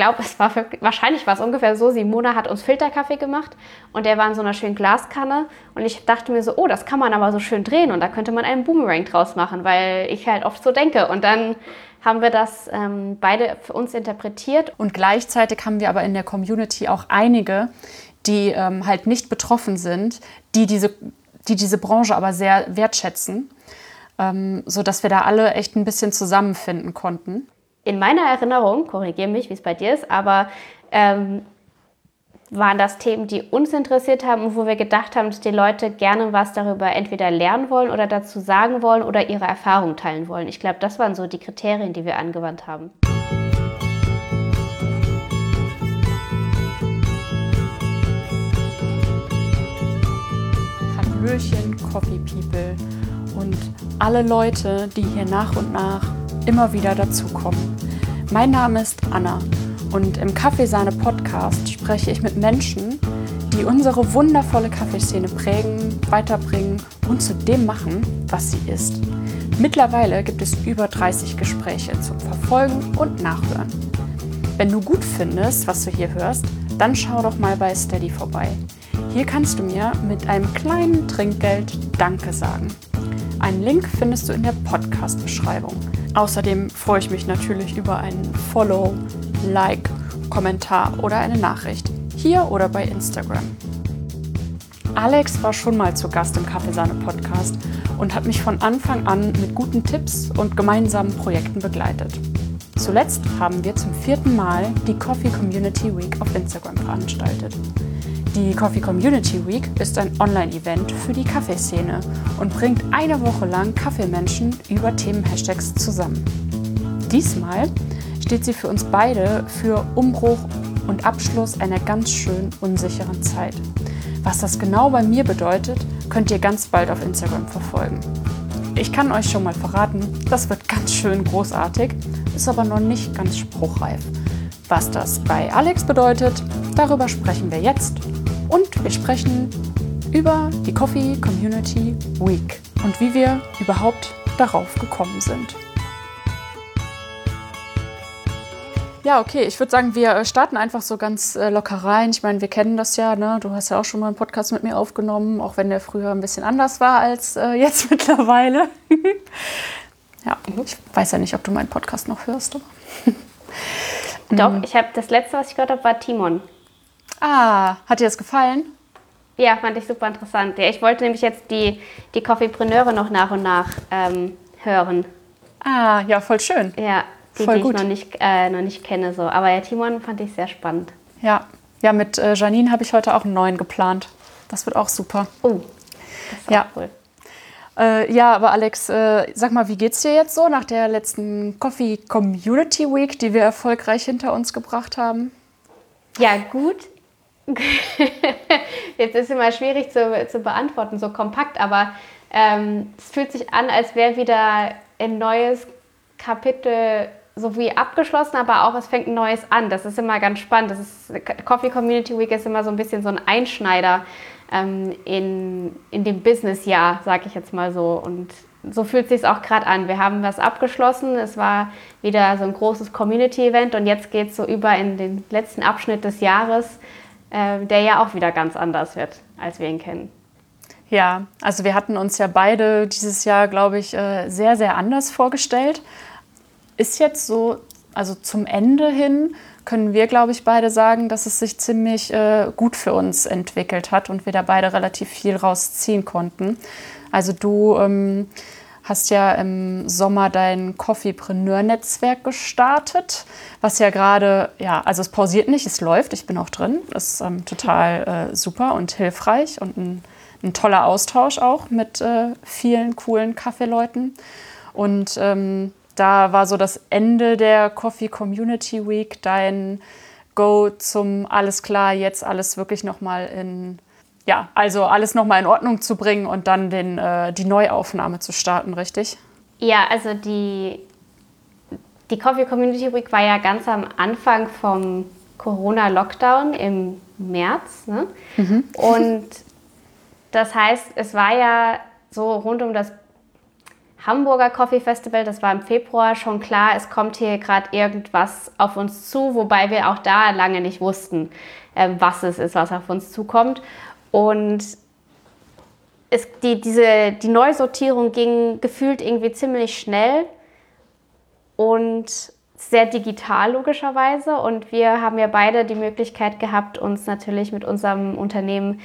glaube, es war wirklich, wahrscheinlich war es ungefähr so, Simona hat uns Filterkaffee gemacht und der war in so einer schönen Glaskanne und ich dachte mir so, oh, das kann man aber so schön drehen und da könnte man einen Boomerang draus machen, weil ich halt oft so denke und dann haben wir das ähm, beide für uns interpretiert. Und gleichzeitig haben wir aber in der Community auch einige, die ähm, halt nicht betroffen sind, die diese, die diese Branche aber sehr wertschätzen, ähm, sodass wir da alle echt ein bisschen zusammenfinden konnten. In meiner Erinnerung, korrigiere mich, wie es bei dir ist, aber ähm, waren das Themen, die uns interessiert haben und wo wir gedacht haben, dass die Leute gerne was darüber entweder lernen wollen oder dazu sagen wollen oder ihre Erfahrungen teilen wollen. Ich glaube, das waren so die Kriterien, die wir angewandt haben. Hallöchen, Coffee People und alle Leute, die hier nach und nach immer wieder dazukommen. Mein Name ist Anna und im Kaffeesahne Podcast spreche ich mit Menschen, die unsere wundervolle Kaffeeszene prägen, weiterbringen und zu dem machen, was sie ist. Mittlerweile gibt es über 30 Gespräche zum Verfolgen und Nachhören. Wenn du gut findest, was du hier hörst, dann schau doch mal bei Steady vorbei. Hier kannst du mir mit einem kleinen Trinkgeld Danke sagen. Einen Link findest du in der Podcast-Beschreibung. Außerdem freue ich mich natürlich über einen Follow, Like, Kommentar oder eine Nachricht. Hier oder bei Instagram. Alex war schon mal zu Gast im Kaffeesahne Podcast und hat mich von Anfang an mit guten Tipps und gemeinsamen Projekten begleitet. Zuletzt haben wir zum vierten Mal die Coffee Community Week auf Instagram veranstaltet. Die Coffee Community Week ist ein Online-Event für die Kaffeeszene und bringt eine Woche lang Kaffeemenschen über Themenhashtags zusammen. Diesmal steht sie für uns beide für Umbruch und Abschluss einer ganz schön unsicheren Zeit. Was das genau bei mir bedeutet, könnt ihr ganz bald auf Instagram verfolgen. Ich kann euch schon mal verraten, das wird ganz schön großartig, ist aber noch nicht ganz spruchreif. Was das bei Alex bedeutet, darüber sprechen wir jetzt und wir sprechen über die Coffee Community Week und wie wir überhaupt darauf gekommen sind. Ja, okay, ich würde sagen, wir starten einfach so ganz äh, locker rein. Ich meine, wir kennen das ja, ne? Du hast ja auch schon mal einen Podcast mit mir aufgenommen, auch wenn der früher ein bisschen anders war als äh, jetzt mittlerweile. ja, ich weiß ja nicht, ob du meinen Podcast noch hörst. Doch, ich habe das letzte, was ich gehört habe, war Timon. Ah, hat dir das gefallen? Ja, fand ich super interessant. Ja, ich wollte nämlich jetzt die, die Coffeepreneure noch nach und nach ähm, hören. Ah, ja, voll schön. Ja, die, voll die gut. ich noch nicht, äh, noch nicht kenne. So. Aber ja, Timon fand ich sehr spannend. Ja, ja mit äh, Janine habe ich heute auch einen neuen geplant. Das wird auch super. Oh, das ist Ja. auch cool. Äh, ja, aber Alex, äh, sag mal, wie geht's dir jetzt so nach der letzten Coffee Community Week, die wir erfolgreich hinter uns gebracht haben? Ja, gut. Jetzt ist immer schwierig zu, zu beantworten, so kompakt, aber ähm, es fühlt sich an, als wäre wieder ein neues Kapitel so wie abgeschlossen, aber auch es fängt ein neues an. Das ist immer ganz spannend. Das ist, Coffee Community Week ist immer so ein bisschen so ein Einschneider ähm, in, in dem Businessjahr, sage ich jetzt mal so. Und so fühlt sich auch gerade an. Wir haben was abgeschlossen. Es war wieder so ein großes Community-Event und jetzt geht es so über in den letzten Abschnitt des Jahres, äh, der ja auch wieder ganz anders wird, als wir ihn kennen. Ja, also wir hatten uns ja beide dieses Jahr, glaube ich, äh, sehr, sehr anders vorgestellt. Ist jetzt so, also zum Ende hin können wir, glaube ich, beide sagen, dass es sich ziemlich äh, gut für uns entwickelt hat und wir da beide relativ viel rausziehen konnten. Also du ähm, hast ja im Sommer dein Coffeepreneur-Netzwerk gestartet, was ja gerade, ja, also es pausiert nicht, es läuft, ich bin auch drin. Ist ähm, total äh, super und hilfreich und ein, ein toller Austausch auch mit äh, vielen coolen Kaffeeleuten. Und ähm, da war so das Ende der Coffee Community Week dein Go zum alles klar, jetzt alles wirklich nochmal in, ja, also alles nochmal in Ordnung zu bringen und dann den, äh, die Neuaufnahme zu starten, richtig? Ja, also die, die Coffee Community Week war ja ganz am Anfang vom Corona-Lockdown im März. Ne? Und das heißt, es war ja so rund um das Hamburger Coffee Festival, das war im Februar, schon klar, es kommt hier gerade irgendwas auf uns zu, wobei wir auch da lange nicht wussten, äh, was es ist, was auf uns zukommt. Und es, die, diese, die Neusortierung ging gefühlt irgendwie ziemlich schnell und sehr digital logischerweise. Und wir haben ja beide die Möglichkeit gehabt, uns natürlich mit unserem Unternehmen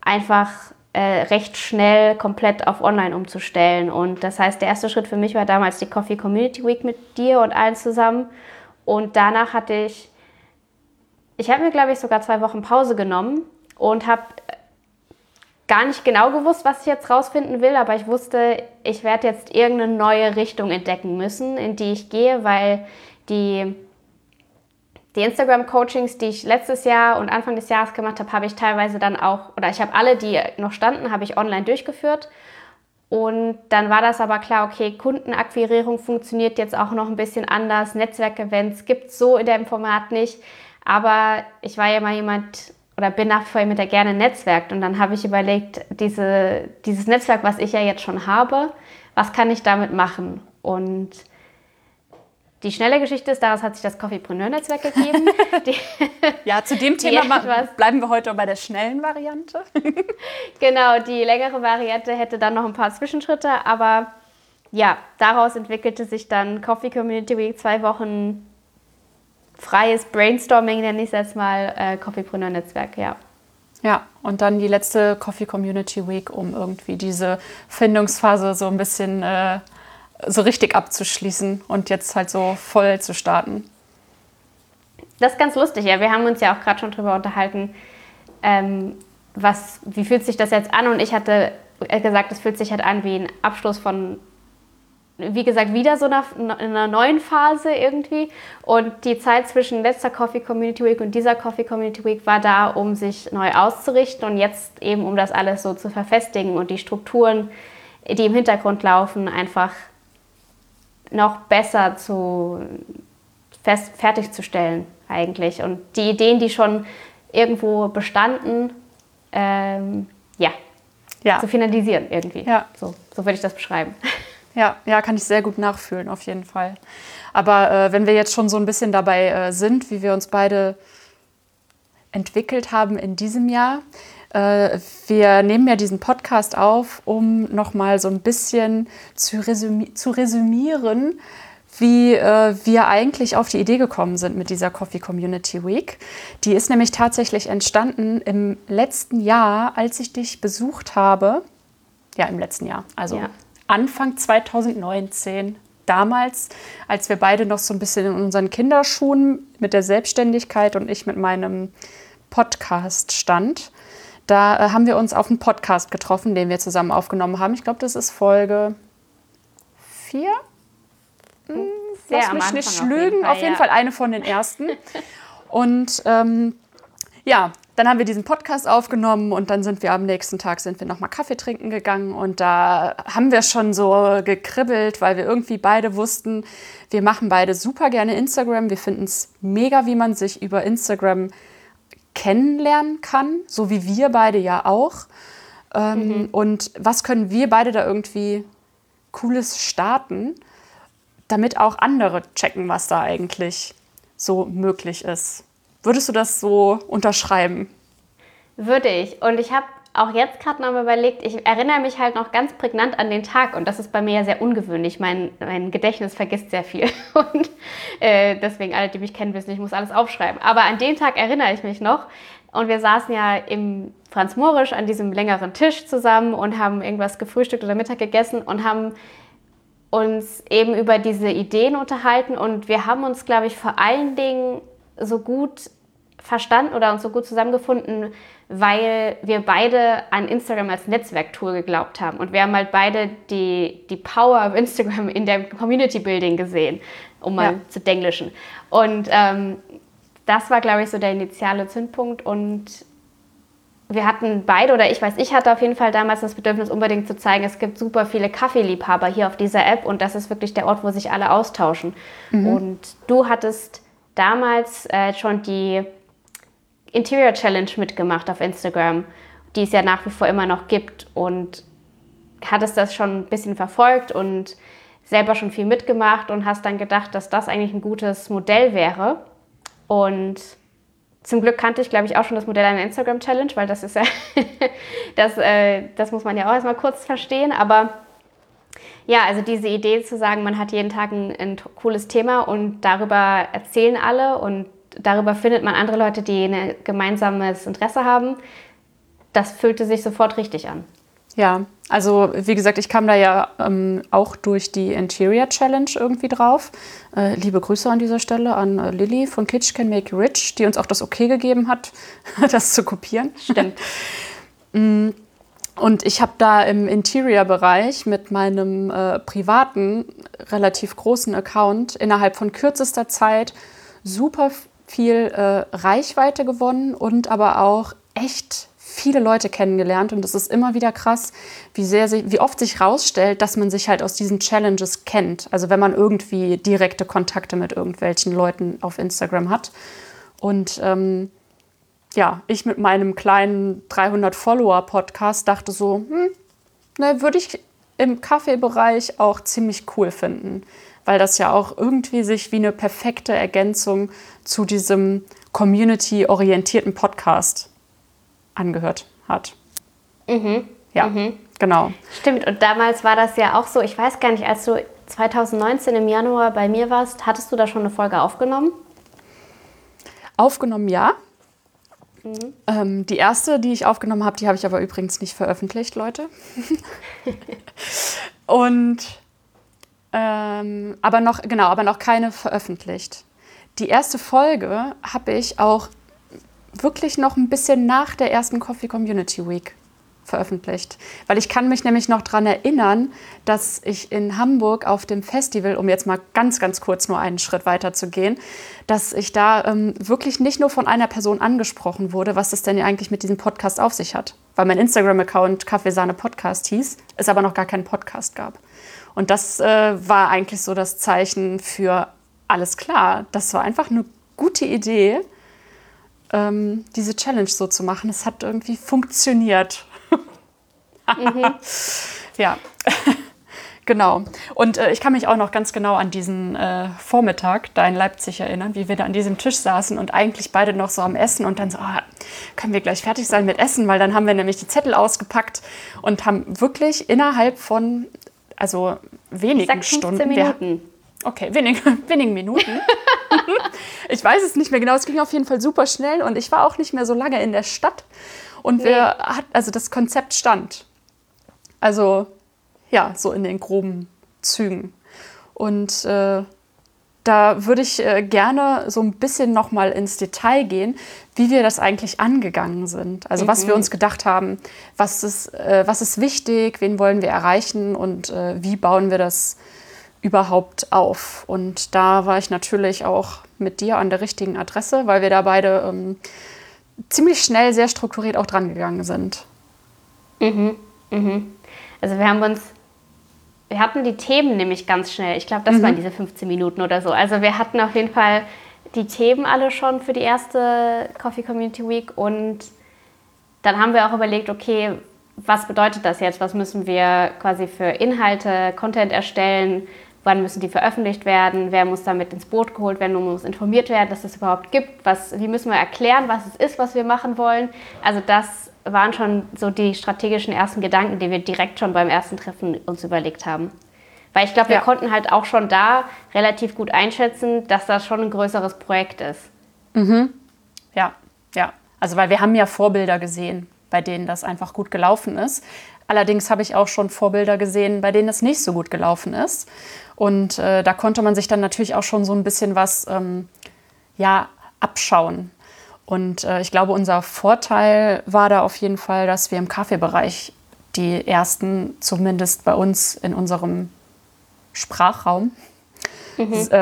einfach äh, recht schnell komplett auf Online umzustellen. Und das heißt, der erste Schritt für mich war damals die Coffee Community Week mit dir und allen zusammen. Und danach hatte ich, ich habe mir, glaube ich, sogar zwei Wochen Pause genommen und habe gar nicht genau gewusst, was ich jetzt rausfinden will, aber ich wusste, ich werde jetzt irgendeine neue Richtung entdecken müssen, in die ich gehe, weil die, die Instagram-Coachings, die ich letztes Jahr und Anfang des Jahres gemacht habe, habe ich teilweise dann auch, oder ich habe alle, die noch standen, habe ich online durchgeführt. Und dann war das aber klar, okay, Kundenakquirierung funktioniert jetzt auch noch ein bisschen anders, Netzwerkevents gibt es so in dem Format nicht. Aber ich war ja mal jemand, oder bin nach wie vor jemand, der gerne netzwerkt. Und dann habe ich überlegt, diese, dieses Netzwerk, was ich ja jetzt schon habe, was kann ich damit machen? Und die schnelle Geschichte ist, daraus hat sich das Coffeepreneur-Netzwerk gegeben. Die, ja, zu dem Thema bleiben wir heute bei der schnellen Variante. genau, die längere Variante hätte dann noch ein paar Zwischenschritte, aber ja, daraus entwickelte sich dann Coffee Community Week zwei Wochen freies Brainstorming, nenne ich es jetzt mal, äh, Coffeepreneur-Netzwerk, ja. Ja, und dann die letzte Coffee Community Week, um irgendwie diese Findungsphase so ein bisschen äh, so richtig abzuschließen und jetzt halt so voll zu starten. Das ist ganz lustig, ja. Wir haben uns ja auch gerade schon drüber unterhalten, ähm, was, wie fühlt sich das jetzt an? Und ich hatte gesagt, es fühlt sich halt an wie ein Abschluss von wie gesagt, wieder so in einer neuen Phase irgendwie. Und die Zeit zwischen letzter Coffee Community Week und dieser Coffee Community Week war da, um sich neu auszurichten und jetzt eben, um das alles so zu verfestigen und die Strukturen, die im Hintergrund laufen, einfach noch besser zu fest, fertigzustellen eigentlich. Und die Ideen, die schon irgendwo bestanden, ähm, ja, ja, zu finalisieren irgendwie. Ja. So, so würde ich das beschreiben. Ja, ja, kann ich sehr gut nachfühlen, auf jeden Fall. Aber äh, wenn wir jetzt schon so ein bisschen dabei äh, sind, wie wir uns beide entwickelt haben in diesem Jahr, äh, wir nehmen ja diesen Podcast auf, um nochmal so ein bisschen zu, resümi zu resümieren, wie äh, wir eigentlich auf die Idee gekommen sind mit dieser Coffee Community Week. Die ist nämlich tatsächlich entstanden im letzten Jahr, als ich dich besucht habe. Ja, im letzten Jahr. Also ja. Anfang 2019. Damals, als wir beide noch so ein bisschen in unseren Kinderschuhen mit der Selbstständigkeit und ich mit meinem Podcast stand, da äh, haben wir uns auf einen Podcast getroffen, den wir zusammen aufgenommen haben. Ich glaube, das ist Folge 4. Hm, Lass mich nicht lügen. Auf jeden Fall, auf jeden ja. Fall eine von den ersten. und ähm, ja, dann haben wir diesen Podcast aufgenommen und dann sind wir am nächsten Tag sind wir noch mal Kaffee trinken gegangen und da haben wir schon so gekribbelt, weil wir irgendwie beide wussten, wir machen beide super gerne Instagram. Wir finden es mega, wie man sich über Instagram kennenlernen kann, so wie wir beide ja auch. Ähm, mhm. Und was können wir beide da irgendwie Cooles starten, damit auch andere checken, was da eigentlich so möglich ist. Würdest du das so unterschreiben? Würde ich. Und ich habe auch jetzt gerade noch mal überlegt, ich erinnere mich halt noch ganz prägnant an den Tag und das ist bei mir ja sehr ungewöhnlich. Mein, mein Gedächtnis vergisst sehr viel und äh, deswegen alle, die mich kennen, wissen, ich muss alles aufschreiben. Aber an den Tag erinnere ich mich noch und wir saßen ja im Franz Morisch an diesem längeren Tisch zusammen und haben irgendwas gefrühstückt oder Mittag gegessen und haben uns eben über diese Ideen unterhalten und wir haben uns, glaube ich, vor allen Dingen so gut verstanden oder uns so gut zusammengefunden, weil wir beide an Instagram als Netzwerktool geglaubt haben. Und wir haben halt beide die, die Power of Instagram in der Community Building gesehen, um mal ja. zu denglischen. Und ähm, das war, glaube ich, so der initiale Zündpunkt. Und wir hatten beide, oder ich weiß, ich hatte auf jeden Fall damals das Bedürfnis, unbedingt zu zeigen, es gibt super viele Kaffeeliebhaber hier auf dieser App und das ist wirklich der Ort, wo sich alle austauschen. Mhm. Und du hattest damals äh, schon die Interior Challenge mitgemacht auf Instagram, die es ja nach wie vor immer noch gibt. Und hattest das schon ein bisschen verfolgt und selber schon viel mitgemacht und hast dann gedacht, dass das eigentlich ein gutes Modell wäre. Und zum Glück kannte ich, glaube ich, auch schon das Modell einer Instagram-Challenge, weil das ist ja, das, äh, das muss man ja auch erstmal kurz verstehen. Aber ja, also diese Idee zu sagen, man hat jeden Tag ein, ein cooles Thema und darüber erzählen alle und darüber findet man andere Leute, die ein gemeinsames Interesse haben, das fühlte sich sofort richtig an. Ja, also wie gesagt, ich kam da ja ähm, auch durch die Interior Challenge irgendwie drauf. Äh, liebe Grüße an dieser Stelle an äh, Lilly von Kitsch Can Make Rich, die uns auch das Okay gegeben hat, das zu kopieren. Stimmt. Mm, und ich habe da im Interior-Bereich mit meinem äh, privaten, relativ großen Account innerhalb von kürzester Zeit super viel äh, Reichweite gewonnen und aber auch echt viele Leute kennengelernt und es ist immer wieder krass, wie sehr wie oft sich herausstellt, dass man sich halt aus diesen Challenges kennt. Also wenn man irgendwie direkte Kontakte mit irgendwelchen Leuten auf Instagram hat. Und ähm, ja, ich mit meinem kleinen 300 Follower Podcast dachte so, hm, ne, würde ich im Kaffeebereich auch ziemlich cool finden, weil das ja auch irgendwie sich wie eine perfekte Ergänzung zu diesem community-orientierten Podcast angehört hat. Mhm. Ja, mhm. genau. Stimmt, und damals war das ja auch so, ich weiß gar nicht, als du 2019 im Januar bei mir warst, hattest du da schon eine Folge aufgenommen? Aufgenommen, ja. Mhm. Ähm, die erste, die ich aufgenommen habe, die habe ich aber übrigens nicht veröffentlicht, Leute. und ähm, aber noch, genau, aber noch keine veröffentlicht. Die erste Folge habe ich auch wirklich noch ein bisschen nach der ersten Coffee Community Week veröffentlicht. Weil ich kann mich nämlich noch daran erinnern, dass ich in Hamburg auf dem Festival, um jetzt mal ganz, ganz kurz nur einen Schritt weiter zu gehen, dass ich da ähm, wirklich nicht nur von einer Person angesprochen wurde, was das denn eigentlich mit diesem Podcast auf sich hat. Weil mein Instagram-Account Kaffeesahne Podcast hieß, es aber noch gar keinen Podcast gab. Und das äh, war eigentlich so das Zeichen für alles klar. Das war einfach eine gute Idee ähm, diese Challenge so zu machen. Es hat irgendwie funktioniert. mhm. Ja, genau. Und äh, ich kann mich auch noch ganz genau an diesen äh, Vormittag da in Leipzig erinnern, wie wir da an diesem Tisch saßen und eigentlich beide noch so am Essen und dann so, oh, können wir gleich fertig sein mit Essen, weil dann haben wir nämlich die Zettel ausgepackt und haben wirklich innerhalb von, also wenigen Stunden. Minuten. Okay, wenig, wenigen Minuten. ich weiß es nicht mehr genau. Es ging auf jeden Fall super schnell und ich war auch nicht mehr so lange in der Stadt. Und nee. wir hat, also das Konzept stand. Also ja, so in den groben Zügen. Und äh, da würde ich äh, gerne so ein bisschen noch mal ins Detail gehen, wie wir das eigentlich angegangen sind. Also mhm. was wir mhm. uns gedacht haben, was ist, äh, was ist wichtig, wen wollen wir erreichen und äh, wie bauen wir das überhaupt auf? Und da war ich natürlich auch mit dir an der richtigen Adresse, weil wir da beide ähm, ziemlich schnell, sehr strukturiert auch dran gegangen sind. Mhm, mhm. Also wir haben uns, wir hatten die Themen nämlich ganz schnell. Ich glaube, das mhm. waren diese 15 Minuten oder so. Also wir hatten auf jeden Fall die Themen alle schon für die erste Coffee Community Week und dann haben wir auch überlegt, okay, was bedeutet das jetzt? Was müssen wir quasi für Inhalte, Content erstellen? wann müssen die veröffentlicht werden, wer muss damit ins Boot geholt werden, und muss informiert werden, dass es überhaupt gibt, was, wie müssen wir erklären, was es ist, was wir machen wollen. Also das waren schon so die strategischen ersten Gedanken, die wir direkt schon beim ersten Treffen uns überlegt haben. Weil ich glaube, wir ja. konnten halt auch schon da relativ gut einschätzen, dass das schon ein größeres Projekt ist. Mhm. Ja, ja. Also weil wir haben ja Vorbilder gesehen, bei denen das einfach gut gelaufen ist. Allerdings habe ich auch schon Vorbilder gesehen, bei denen es nicht so gut gelaufen ist. Und äh, da konnte man sich dann natürlich auch schon so ein bisschen was ähm, ja, abschauen. Und äh, ich glaube, unser Vorteil war da auf jeden Fall, dass wir im Kaffeebereich die ersten, zumindest bei uns in unserem Sprachraum, mhm. äh,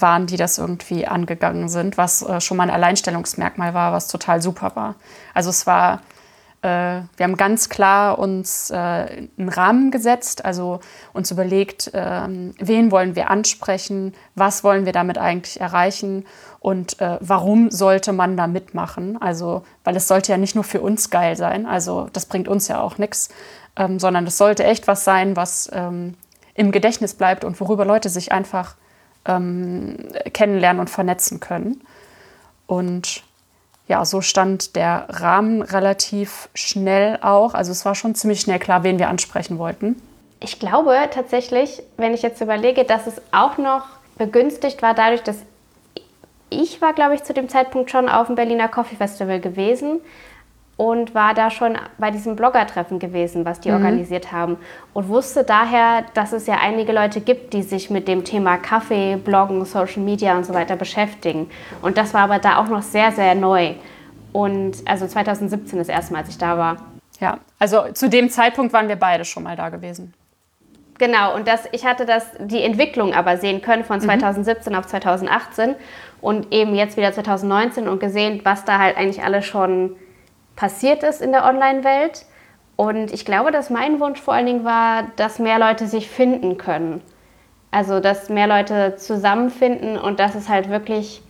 waren, die das irgendwie angegangen sind, was äh, schon mal ein Alleinstellungsmerkmal war, was total super war. Also es war äh, wir haben ganz klar uns äh, einen Rahmen gesetzt, also uns überlegt, ähm, wen wollen wir ansprechen, was wollen wir damit eigentlich erreichen Und äh, warum sollte man da mitmachen? Also, weil es sollte ja nicht nur für uns geil sein, also das bringt uns ja auch nichts, ähm, sondern es sollte echt was sein, was ähm, im Gedächtnis bleibt und worüber Leute sich einfach ähm, kennenlernen und vernetzen können. Und ja, so stand der Rahmen relativ schnell auch. Also es war schon ziemlich schnell klar, wen wir ansprechen wollten. Ich glaube tatsächlich, wenn ich jetzt überlege, dass es auch noch begünstigt war dadurch, dass ich war, glaube ich, zu dem Zeitpunkt schon auf dem Berliner Coffee Festival gewesen und war da schon bei diesem Blogger-Treffen gewesen, was die mhm. organisiert haben. Und wusste daher, dass es ja einige Leute gibt, die sich mit dem Thema Kaffee, Bloggen, Social Media und so weiter beschäftigen. Und das war aber da auch noch sehr, sehr neu. Und also 2017 das erste Mal, als ich da war. Ja, also zu dem Zeitpunkt waren wir beide schon mal da gewesen. Genau, und das, ich hatte das, die Entwicklung aber sehen können von 2017 mhm. auf 2018 und eben jetzt wieder 2019 und gesehen, was da halt eigentlich alles schon passiert ist in der Online-Welt. Und ich glaube, dass mein Wunsch vor allen Dingen war, dass mehr Leute sich finden können. Also, dass mehr Leute zusammenfinden und dass es halt wirklich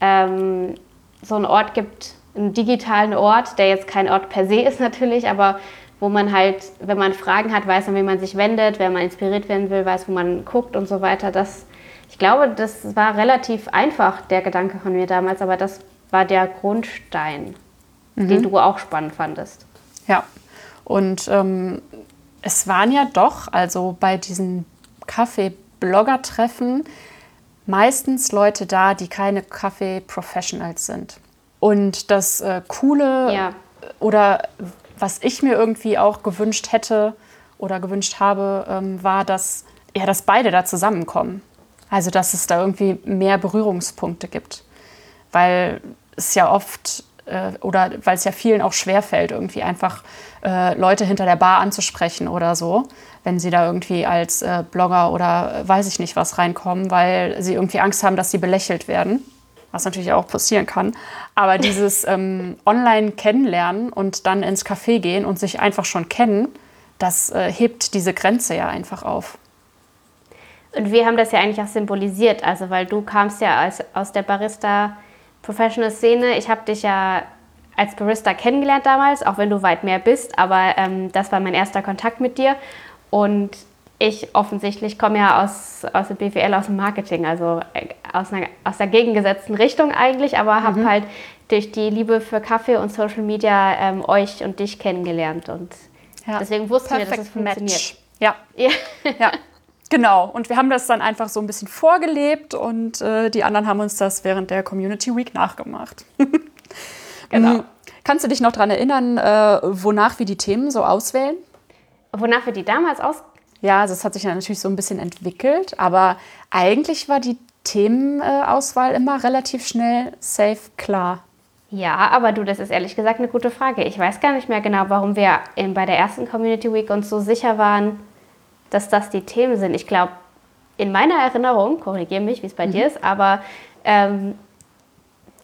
ähm, so einen Ort gibt, einen digitalen Ort, der jetzt kein Ort per se ist natürlich, aber wo man halt, wenn man Fragen hat, weiß, an wen man sich wendet, wenn man inspiriert werden will, weiß, wo man guckt und so weiter. Das, ich glaube, das war relativ einfach, der Gedanke von mir damals, aber das war der Grundstein, mhm. den du auch spannend fandest. Ja, und ähm, es waren ja doch, also bei diesen Kaffee-Blogger-Treffen, meistens Leute da, die keine Kaffee-Professionals sind. Und das äh, Coole ja. oder was ich mir irgendwie auch gewünscht hätte oder gewünscht habe, ähm, war, dass, ja, dass beide da zusammenkommen. Also dass es da irgendwie mehr Berührungspunkte gibt. Weil es ja oft äh, oder weil es ja vielen auch schwerfällt, irgendwie einfach äh, Leute hinter der Bar anzusprechen oder so, wenn sie da irgendwie als äh, Blogger oder weiß ich nicht was reinkommen, weil sie irgendwie Angst haben, dass sie belächelt werden was natürlich auch passieren kann. Aber dieses ähm, Online-Kennenlernen und dann ins Café gehen und sich einfach schon kennen, das äh, hebt diese Grenze ja einfach auf. Und wir haben das ja eigentlich auch symbolisiert, also weil du kamst ja als, aus der Barista-Professional-Szene. Ich habe dich ja als Barista kennengelernt damals, auch wenn du weit mehr bist, aber ähm, das war mein erster Kontakt mit dir. Und ich offensichtlich komme ja aus, aus dem BWL, aus dem Marketing, also äh, aus, einer, aus der gegengesetzten Richtung eigentlich, aber mhm. habe halt durch die Liebe für Kaffee und Social Media ähm, euch und dich kennengelernt und ja. deswegen wussten Perfect wir, dass es funktioniert. Match. Ja. ja. ja. Genau, und wir haben das dann einfach so ein bisschen vorgelebt und äh, die anderen haben uns das während der Community Week nachgemacht. genau. Mm, kannst du dich noch daran erinnern, äh, wonach wir die Themen so auswählen? Wonach wir die damals auswählen? Ja, also es hat sich ja natürlich so ein bisschen entwickelt, aber eigentlich war die Themenauswahl immer relativ schnell safe klar. Ja, aber du, das ist ehrlich gesagt eine gute Frage. Ich weiß gar nicht mehr genau, warum wir in, bei der ersten Community Week uns so sicher waren, dass das die Themen sind. Ich glaube, in meiner Erinnerung, korrigiere mich, wie es bei mhm. dir ist, aber ähm,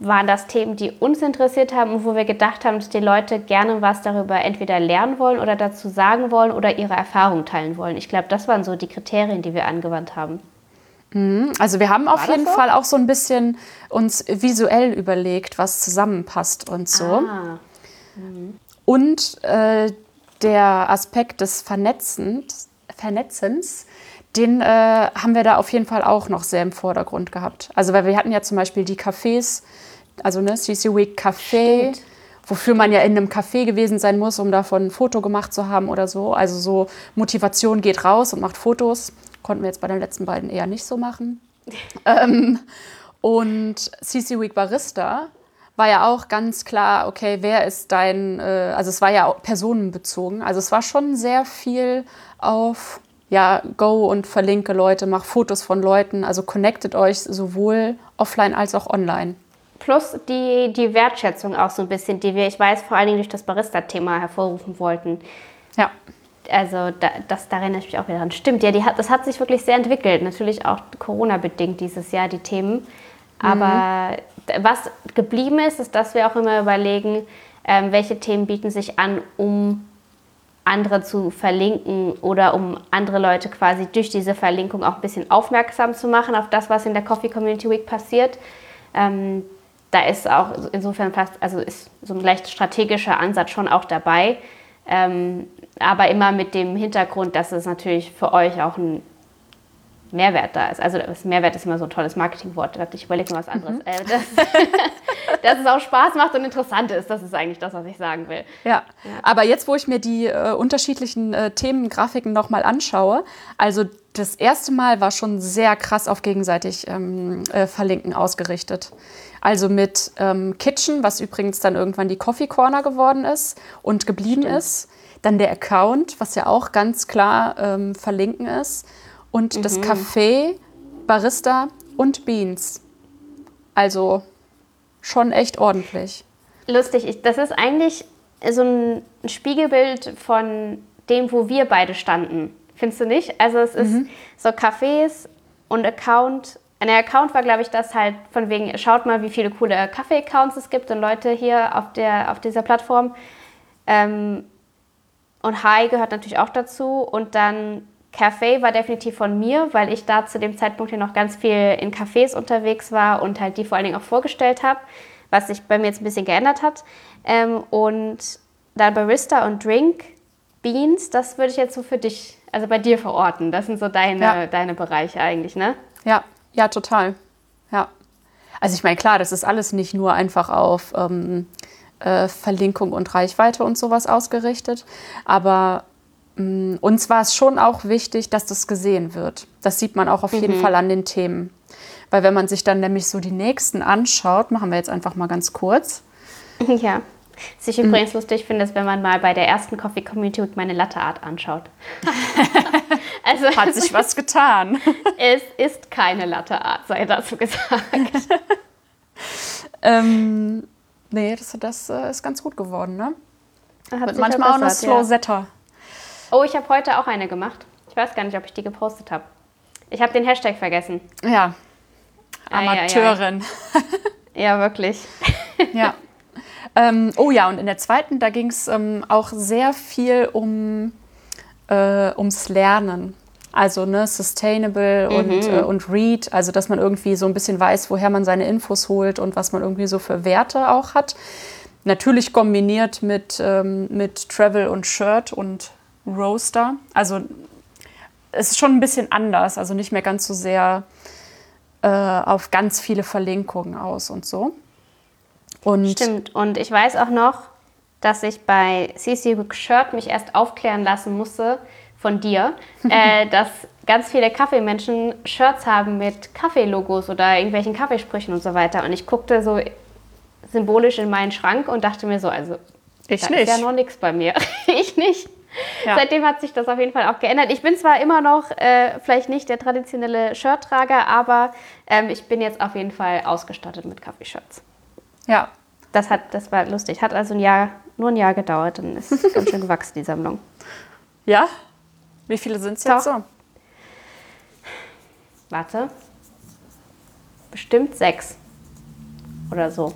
waren das Themen, die uns interessiert haben und wo wir gedacht haben, dass die Leute gerne was darüber entweder lernen wollen oder dazu sagen wollen oder ihre Erfahrungen teilen wollen. Ich glaube, das waren so die Kriterien, die wir angewandt haben. Mhm. Also wir haben auf jeden so? Fall auch so ein bisschen uns visuell überlegt, was zusammenpasst und so. Ah. Mhm. Und äh, der Aspekt des Vernetzens, Vernetzens den äh, haben wir da auf jeden Fall auch noch sehr im Vordergrund gehabt. Also weil wir hatten ja zum Beispiel die Cafés, also ne, CC Week Café, Stimmt. wofür man ja in einem Café gewesen sein muss, um davon ein Foto gemacht zu haben oder so. Also so Motivation geht raus und macht Fotos. Konnten wir jetzt bei den letzten beiden eher nicht so machen. ähm, und CC Week Barista war ja auch ganz klar, okay, wer ist dein, äh, also es war ja personenbezogen. Also es war schon sehr viel auf ja, go und verlinke Leute, mach Fotos von Leuten, also connectet euch sowohl offline als auch online. Plus die, die Wertschätzung auch so ein bisschen, die wir, ich weiß, vor allen Dingen durch das Barista-Thema hervorrufen wollten. Ja. Also da, das, da erinnere ich mich auch wieder dran. Stimmt, ja, die hat, das hat sich wirklich sehr entwickelt. Natürlich auch Corona-bedingt dieses Jahr, die Themen. Aber mhm. was geblieben ist, ist, dass wir auch immer überlegen, ähm, welche Themen bieten sich an, um andere zu verlinken oder um andere Leute quasi durch diese Verlinkung auch ein bisschen aufmerksam zu machen auf das, was in der Coffee Community Week passiert. Ähm, da ist auch insofern fast, also ist so ein leicht strategischer Ansatz schon auch dabei. Ähm, aber immer mit dem Hintergrund, dass es natürlich für euch auch ein Mehrwert da ist. Also das Mehrwert ist immer so ein tolles Marketingwort. Ich überlege mal was anderes. Mhm. Äh, das, dass es auch Spaß macht und interessant ist, das ist eigentlich das, was ich sagen will. Ja, ja. aber jetzt, wo ich mir die äh, unterschiedlichen äh, Themen, Grafiken nochmal anschaue, also das erste Mal war schon sehr krass auf gegenseitig ähm, äh, Verlinken ausgerichtet. Also mit ähm, Kitchen, was übrigens dann irgendwann die Coffee Corner geworden ist und geblieben Stimmt. ist. Dann der Account, was ja auch ganz klar ähm, verlinken ist und mhm. das Café, Barista und Beans. Also schon echt ordentlich. Lustig, ich, das ist eigentlich so ein Spiegelbild von dem, wo wir beide standen. Findest du nicht? Also es ist mhm. so Cafés und Account. Ein Account war, glaube ich, das halt von wegen, schaut mal, wie viele coole Kaffee-Accounts es gibt und Leute hier auf, der, auf dieser Plattform. Ähm, und Hi gehört natürlich auch dazu. Und dann Café war definitiv von mir, weil ich da zu dem Zeitpunkt hier noch ganz viel in Cafés unterwegs war und halt die vor allen Dingen auch vorgestellt habe, was sich bei mir jetzt ein bisschen geändert hat. Ähm, und dann Barista und Drink, Beans, das würde ich jetzt so für dich, also bei dir verorten. Das sind so deine, ja. deine Bereiche eigentlich, ne? Ja, ja, total. Ja. Also ich meine, klar, das ist alles nicht nur einfach auf ähm, äh, Verlinkung und Reichweite und sowas ausgerichtet, aber uns war es schon auch wichtig, dass das gesehen wird. Das sieht man auch auf jeden mhm. Fall an den Themen. Weil wenn man sich dann nämlich so die nächsten anschaut, machen wir jetzt einfach mal ganz kurz. Ja. Was ich übrigens mhm. lustig finde, ist, wenn man mal bei der ersten Coffee Community meine Latte Art anschaut. also hat sich was getan. es ist keine Latte Art, sei dazu gesagt. ähm, nee, das, das äh, ist ganz gut geworden, ne? Hat manchmal auch eine Slow Setter. Ja. Oh, ich habe heute auch eine gemacht. Ich weiß gar nicht, ob ich die gepostet habe. Ich habe den Hashtag vergessen. Ja. Amateurin. ja, wirklich. ja. Ähm, oh ja, und in der zweiten, da ging es ähm, auch sehr viel um, äh, ums Lernen. Also ne, Sustainable mhm. und, äh, und Read, also dass man irgendwie so ein bisschen weiß, woher man seine Infos holt und was man irgendwie so für Werte auch hat. Natürlich kombiniert mit, ähm, mit Travel und Shirt und Roaster. Also es ist schon ein bisschen anders, also nicht mehr ganz so sehr äh, auf ganz viele Verlinkungen aus und so. Und Stimmt, und ich weiß auch noch, dass ich bei CC Shirt mich erst aufklären lassen musste von dir, äh, dass ganz viele Kaffeemenschen Shirts haben mit Kaffeelogos oder irgendwelchen Kaffeesprüchen und so weiter. Und ich guckte so symbolisch in meinen Schrank und dachte mir so, also ich da nicht. ist ja noch nichts bei mir. ich nicht. Ja. Seitdem hat sich das auf jeden Fall auch geändert. Ich bin zwar immer noch äh, vielleicht nicht der traditionelle Shirtträger, aber ähm, ich bin jetzt auf jeden Fall ausgestattet mit Kaffeeshirts. Ja. Das, hat, das war lustig. Hat also ein Jahr, nur ein Jahr gedauert. Dann ist ganz schön gewachsen, die Sammlung. Ja? Wie viele sind es jetzt so? Warte. Bestimmt sechs. Oder so.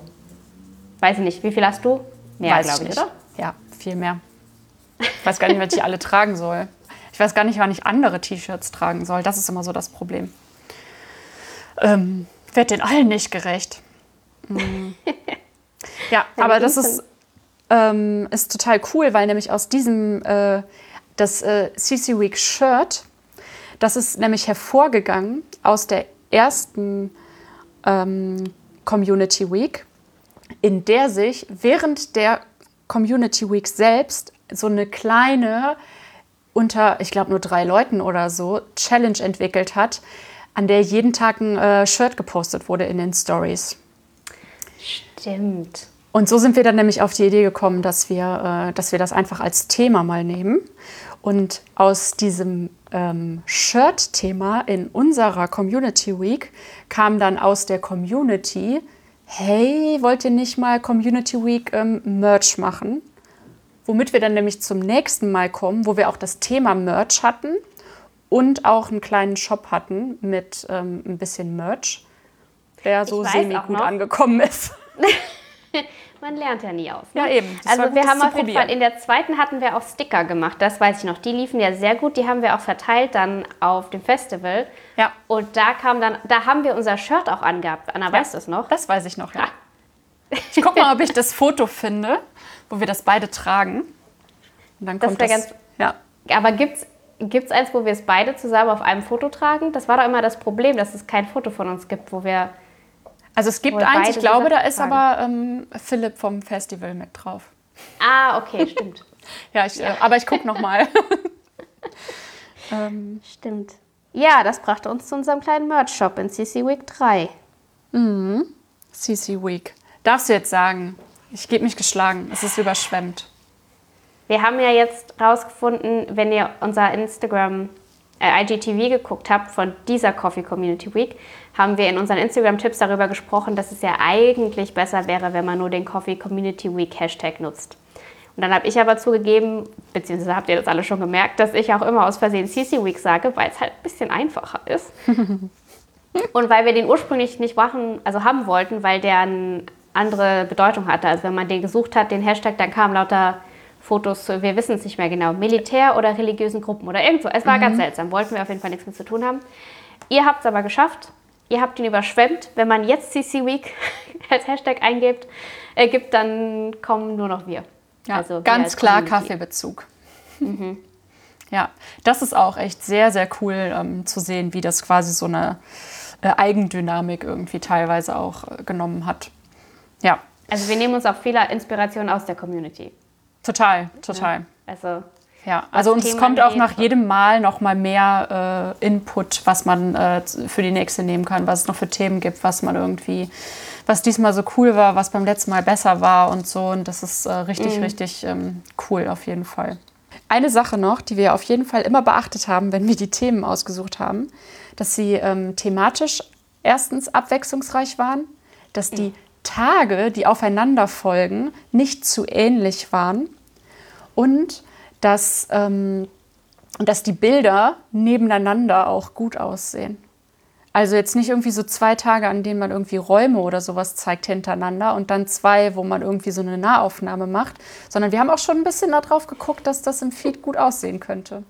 Weiß ich nicht. Wie viel hast du? Mehr, glaube ich, ich, oder? Ja, viel mehr. Ich weiß gar nicht, was ich alle tragen soll. Ich weiß gar nicht, wann ich andere T-Shirts tragen soll. Das ist immer so das Problem. Ähm, Wird den allen nicht gerecht. Mhm. Ja, aber das ist, ähm, ist total cool, weil nämlich aus diesem, äh, das äh, CC Week Shirt, das ist nämlich hervorgegangen aus der ersten ähm, Community Week, in der sich während der Community Week selbst so eine kleine, unter, ich glaube, nur drei Leuten oder so, Challenge entwickelt hat, an der jeden Tag ein äh, Shirt gepostet wurde in den Stories. Stimmt. Und so sind wir dann nämlich auf die Idee gekommen, dass wir, äh, dass wir das einfach als Thema mal nehmen. Und aus diesem ähm, Shirt-Thema in unserer Community Week kam dann aus der Community, hey, wollt ihr nicht mal Community Week ähm, Merch machen? Womit wir dann nämlich zum nächsten Mal kommen, wo wir auch das Thema Merch hatten und auch einen kleinen Shop hatten mit ähm, ein bisschen Merch, der so semi gut angekommen ist. Man lernt ja nie aus. Ne? Ja, eben. Das also wir haben auf jeden Fall, in der zweiten hatten wir auch Sticker gemacht, das weiß ich noch. Die liefen ja sehr gut, die haben wir auch verteilt dann auf dem Festival. Ja. Und da kam dann, da haben wir unser Shirt auch angehabt. Anna, ja, weißt du es noch? Das weiß ich noch, ja. Ich guck mal, ob ich das Foto finde, wo wir das beide tragen. Und dann kommt das, das ganz. Ja. Aber gibt's Gibt es eins, wo wir es beide zusammen auf einem Foto tragen? Das war doch immer das Problem, dass es kein Foto von uns gibt, wo wir also es gibt eins, ich glaube, da ist aber ähm, Philipp vom Festival mit drauf. Ah, okay, stimmt. ja, ich, ja. Aber ich gucke nochmal. ähm. Stimmt. Ja, das brachte uns zu unserem kleinen Merch-Shop in CC Week 3. Mhm. CC Week. Darfst du jetzt sagen? Ich gebe mich geschlagen. Es ist überschwemmt. Wir haben ja jetzt rausgefunden, wenn ihr unser Instagram äh, IGTV geguckt habt von dieser Coffee Community Week, haben wir in unseren Instagram-Tipps darüber gesprochen, dass es ja eigentlich besser wäre, wenn man nur den Coffee Community Week Hashtag nutzt. Und dann habe ich aber zugegeben, beziehungsweise habt ihr das alle schon gemerkt, dass ich auch immer aus Versehen CC Week sage, weil es halt ein bisschen einfacher ist. Und weil wir den ursprünglich nicht machen, also haben wollten, weil der eine andere Bedeutung hatte. Also wenn man den gesucht hat, den Hashtag, dann kamen lauter Fotos, wir wissen es nicht mehr genau, Militär oder religiösen Gruppen oder irgendwo. Es war mhm. ganz seltsam, wollten wir auf jeden Fall nichts mit zu tun haben. Ihr habt es aber geschafft. Ihr habt ihn überschwemmt. Wenn man jetzt CC Week als Hashtag eingibt, äh, gibt, dann kommen nur noch wir. Ja, also ganz klar Kaffeebezug. Mhm. Ja, das ist auch echt sehr, sehr cool ähm, zu sehen, wie das quasi so eine äh, Eigendynamik irgendwie teilweise auch äh, genommen hat. Ja. Also wir nehmen uns auch viele Inspirationen aus der Community. Total, total. Ja, also ja, also uns kommt auch nach jedem Mal noch mal mehr äh, Input, was man äh, für die nächste nehmen kann, was es noch für Themen gibt, was man irgendwie, was diesmal so cool war, was beim letzten Mal besser war und so. Und das ist äh, richtig, mhm. richtig ähm, cool auf jeden Fall. Eine Sache noch, die wir auf jeden Fall immer beachtet haben, wenn wir die Themen ausgesucht haben, dass sie ähm, thematisch erstens abwechslungsreich waren, dass die mhm. Tage, die aufeinander folgen, nicht zu ähnlich waren und dass, ähm, dass die Bilder nebeneinander auch gut aussehen. Also jetzt nicht irgendwie so zwei Tage, an denen man irgendwie Räume oder sowas zeigt hintereinander und dann zwei, wo man irgendwie so eine Nahaufnahme macht, sondern wir haben auch schon ein bisschen darauf geguckt, dass das im Feed gut aussehen könnte.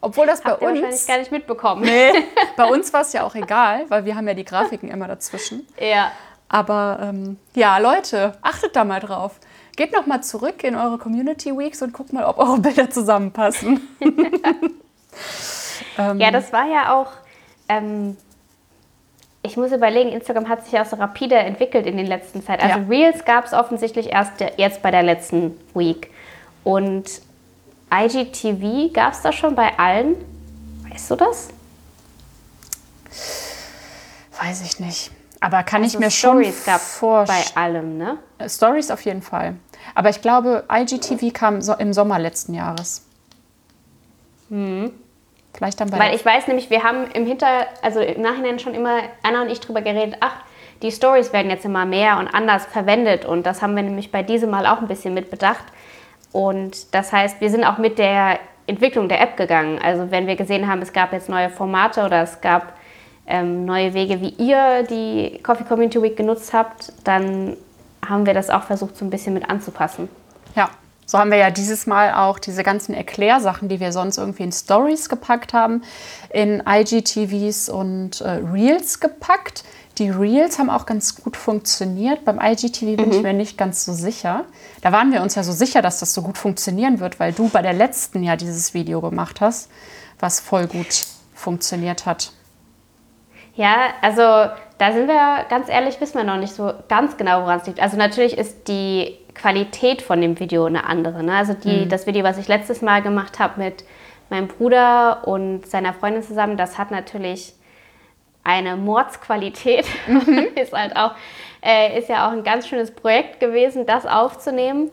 Obwohl das Habt bei uns wahrscheinlich gar nicht mitbekommen. Nee, bei uns war es ja auch egal, weil wir haben ja die Grafiken immer dazwischen. Ja. Aber ähm, ja, Leute, achtet da mal drauf. Geht noch mal zurück in eure Community Weeks und guckt mal, ob eure Bilder zusammenpassen. ähm, ja, das war ja auch. Ähm, ich muss überlegen, Instagram hat sich ja so rapide entwickelt in den letzten Zeit. Also ja. Reels gab es offensichtlich erst jetzt bei der letzten Week. Und IGTV gab es da schon bei allen. Weißt du das? Weiß ich nicht. Aber kann also ich mir Stories schon vorstellen. bei allem, ne? Stories auf jeden Fall. Aber ich glaube, IGTV kam so im Sommer letzten Jahres. Hm. Vielleicht dann bei Weil ich weiß nämlich, wir haben im Hinter, also im Nachhinein schon immer Anna und ich drüber geredet, ach, die Stories werden jetzt immer mehr und anders verwendet und das haben wir nämlich bei diesem Mal auch ein bisschen mit bedacht. Und das heißt, wir sind auch mit der Entwicklung der App gegangen. Also wenn wir gesehen haben, es gab jetzt neue Formate oder es gab ähm, neue Wege, wie ihr die Coffee Community Week genutzt habt, dann haben wir das auch versucht, so ein bisschen mit anzupassen. Ja, so haben wir ja dieses Mal auch diese ganzen Erklärsachen, die wir sonst irgendwie in Stories gepackt haben, in IGTVs und äh, Reels gepackt. Die Reels haben auch ganz gut funktioniert. Beim IGTV bin mhm. ich mir nicht ganz so sicher. Da waren wir uns ja so sicher, dass das so gut funktionieren wird, weil du bei der letzten ja dieses Video gemacht hast, was voll gut funktioniert hat. Ja, also da sind wir ganz ehrlich, wissen wir noch nicht so ganz genau, woran es liegt. Also natürlich ist die Qualität von dem Video eine andere. Ne? Also die, mhm. das Video, was ich letztes Mal gemacht habe mit meinem Bruder und seiner Freundin zusammen, das hat natürlich eine Mordsqualität. Mhm. ist halt auch, äh, ist ja auch ein ganz schönes Projekt gewesen, das aufzunehmen.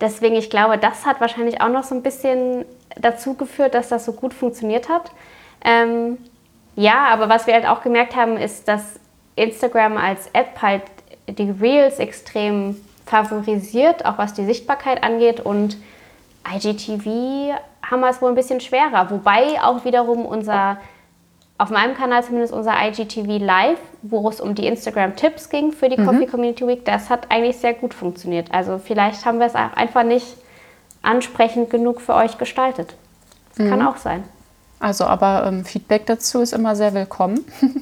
Deswegen, ich glaube, das hat wahrscheinlich auch noch so ein bisschen dazu geführt, dass das so gut funktioniert hat. Ähm, ja, aber was wir halt auch gemerkt haben, ist, dass Instagram als App halt die Reels extrem favorisiert, auch was die Sichtbarkeit angeht. Und IGTV haben wir es wohl ein bisschen schwerer. Wobei auch wiederum unser auf meinem Kanal zumindest unser IGTV Live, wo es um die Instagram-Tipps ging für die mhm. Coffee Community Week, das hat eigentlich sehr gut funktioniert. Also vielleicht haben wir es auch einfach nicht ansprechend genug für euch gestaltet. Das mhm. kann auch sein. Also, aber ähm, Feedback dazu ist immer sehr willkommen.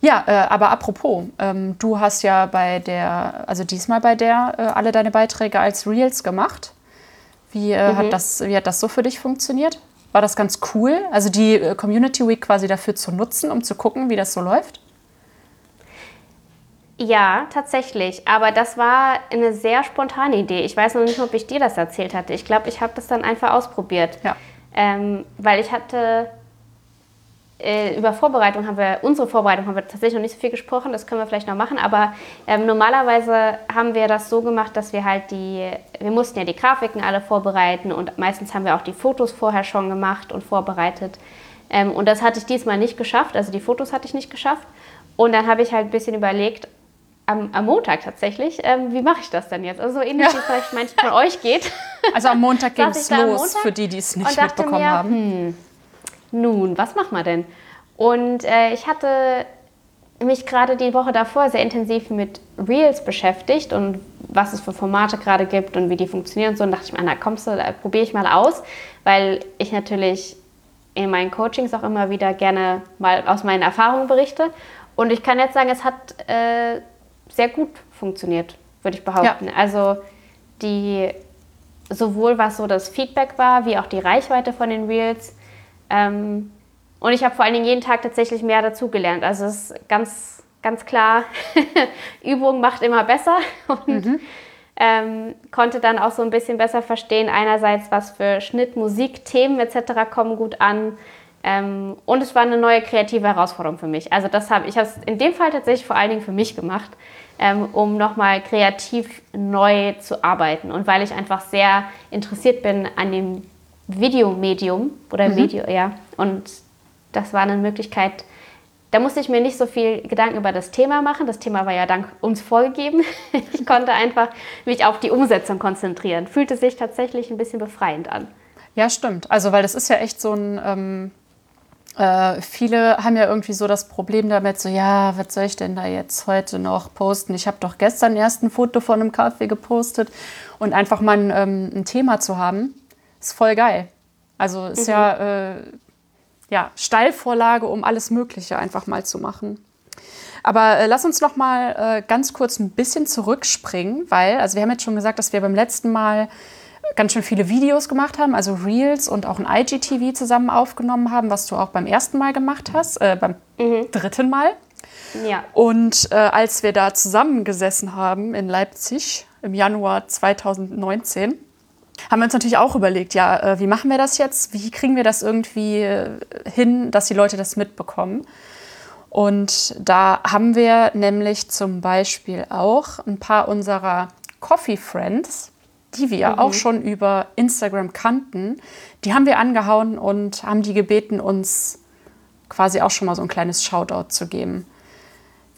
ja, äh, aber apropos, ähm, du hast ja bei der, also diesmal bei der, äh, alle deine Beiträge als Reels gemacht. Wie, äh, mhm. hat das, wie hat das so für dich funktioniert? War das ganz cool? Also die äh, Community Week quasi dafür zu nutzen, um zu gucken, wie das so läuft? Ja, tatsächlich. Aber das war eine sehr spontane Idee. Ich weiß noch nicht, ob ich dir das erzählt hatte. Ich glaube, ich habe das dann einfach ausprobiert. Ja. Ähm, weil ich hatte äh, über Vorbereitung haben wir, unsere Vorbereitung haben wir tatsächlich noch nicht so viel gesprochen, das können wir vielleicht noch machen, aber ähm, normalerweise haben wir das so gemacht, dass wir halt die, wir mussten ja die Grafiken alle vorbereiten und meistens haben wir auch die Fotos vorher schon gemacht und vorbereitet. Ähm, und das hatte ich diesmal nicht geschafft, also die Fotos hatte ich nicht geschafft. Und dann habe ich halt ein bisschen überlegt, am, am Montag tatsächlich, ähm, wie mache ich das denn jetzt? Also so ähnlich ja. wie es vielleicht manchen von euch geht. Also am Montag ging es los, Montag für die, die es nicht mitbekommen mir, haben. Hm, nun, was machen wir denn? Und äh, ich hatte mich gerade die Woche davor sehr intensiv mit Reels beschäftigt und was es für Formate gerade gibt und wie die funktionieren und so. Und dachte ich mir, na kommst du, da probiere ich mal aus, weil ich natürlich in meinen Coachings auch immer wieder gerne mal aus meinen Erfahrungen berichte. Und ich kann jetzt sagen, es hat äh, sehr gut funktioniert, würde ich behaupten. Ja. Also die sowohl was so das Feedback war, wie auch die Reichweite von den Reels. Ähm, und ich habe vor allen Dingen jeden Tag tatsächlich mehr dazugelernt. Also es ist ganz, ganz klar, Übung macht immer besser und mhm. ähm, konnte dann auch so ein bisschen besser verstehen, einerseits, was für Schnitt, Musik, Themen etc. kommen gut an. Ähm, und es war eine neue kreative Herausforderung für mich. Also das habe ich habe es in dem Fall tatsächlich vor allen Dingen für mich gemacht ähm, um nochmal kreativ neu zu arbeiten. Und weil ich einfach sehr interessiert bin an dem Videomedium oder mhm. Video, ja. Und das war eine Möglichkeit, da musste ich mir nicht so viel Gedanken über das Thema machen. Das Thema war ja dank uns vorgegeben. Ich konnte einfach mich auf die Umsetzung konzentrieren. Fühlte sich tatsächlich ein bisschen befreiend an. Ja, stimmt. Also, weil das ist ja echt so ein. Ähm äh, viele haben ja irgendwie so das Problem damit, so ja, was soll ich denn da jetzt heute noch posten? Ich habe doch gestern erst ein Foto von einem Kaffee gepostet und einfach mal ein, ähm, ein Thema zu haben, ist voll geil. Also ist mhm. ja, äh, ja Steilvorlage, um alles Mögliche einfach mal zu machen. Aber äh, lass uns noch mal äh, ganz kurz ein bisschen zurückspringen, weil, also wir haben jetzt schon gesagt, dass wir beim letzten Mal ganz schön viele Videos gemacht haben, also Reels und auch ein IGTV zusammen aufgenommen haben, was du auch beim ersten Mal gemacht hast, äh, beim mhm. dritten Mal. Ja. Und äh, als wir da zusammengesessen haben in Leipzig im Januar 2019, haben wir uns natürlich auch überlegt, ja, äh, wie machen wir das jetzt? Wie kriegen wir das irgendwie äh, hin, dass die Leute das mitbekommen? Und da haben wir nämlich zum Beispiel auch ein paar unserer Coffee Friends die wir mhm. auch schon über Instagram kannten, die haben wir angehauen und haben die gebeten, uns quasi auch schon mal so ein kleines Shoutout zu geben.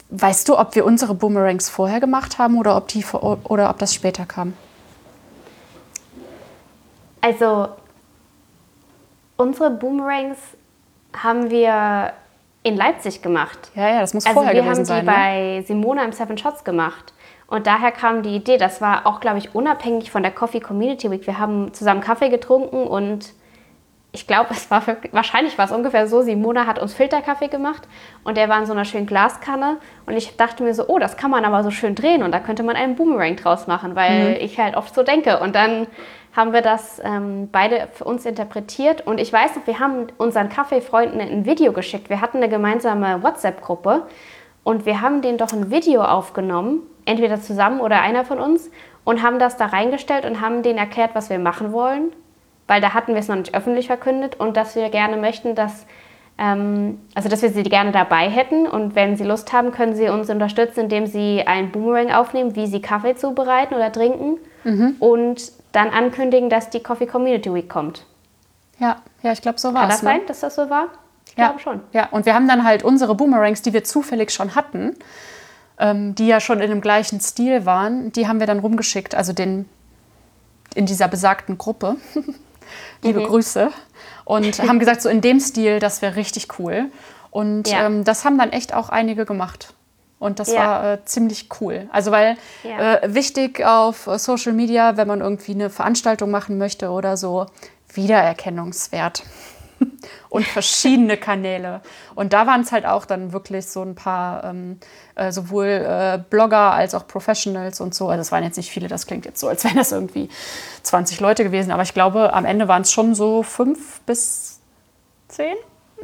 Weißt du, ob wir unsere Boomerangs vorher gemacht haben oder ob, die, oder ob das später kam? Also, unsere Boomerangs haben wir in Leipzig gemacht. Ja, ja, das muss also vorher gewesen sein. Wir haben die ne? bei Simona im Seven Shots gemacht. Und daher kam die Idee, das war auch, glaube ich, unabhängig von der Coffee Community Week. Wir haben zusammen Kaffee getrunken und ich glaube, es war wirklich, wahrscheinlich war es ungefähr so, Simona hat uns Filterkaffee gemacht und der war in so einer schönen Glaskanne und ich dachte mir so, oh, das kann man aber so schön drehen und da könnte man einen Boomerang draus machen, weil mhm. ich halt oft so denke und dann haben wir das ähm, beide für uns interpretiert und ich weiß noch, wir haben unseren Kaffeefreunden ein Video geschickt. Wir hatten eine gemeinsame WhatsApp-Gruppe und wir haben denen doch ein Video aufgenommen entweder zusammen oder einer von uns und haben das da reingestellt und haben denen erklärt, was wir machen wollen, weil da hatten wir es noch nicht öffentlich verkündet und dass wir gerne möchten, dass ähm, also dass wir sie gerne dabei hätten und wenn sie Lust haben, können sie uns unterstützen, indem sie einen Boomerang aufnehmen, wie sie Kaffee zubereiten oder trinken mhm. und dann ankündigen, dass die Coffee Community Week kommt. Ja, ja, ich glaube, so war es. Kann das ne? sein, dass das so war? Ich ja. glaube schon. Ja, und wir haben dann halt unsere Boomerangs, die wir zufällig schon hatten, die ja schon in dem gleichen Stil waren, die haben wir dann rumgeschickt, also den in dieser besagten Gruppe. Liebe mhm. Grüße. und haben gesagt, so in dem Stil, das wäre richtig cool. Und ja. ähm, das haben dann echt auch einige gemacht. Und das ja. war äh, ziemlich cool. Also weil ja. äh, wichtig auf Social Media, wenn man irgendwie eine Veranstaltung machen möchte oder so, Wiedererkennungswert und verschiedene Kanäle. Und da waren es halt auch dann wirklich so ein paar, ähm, äh, sowohl äh, Blogger als auch Professionals und so. Also es waren jetzt nicht viele, das klingt jetzt so, als wären das irgendwie 20 Leute gewesen. Aber ich glaube, am Ende waren es schon so fünf bis zehn.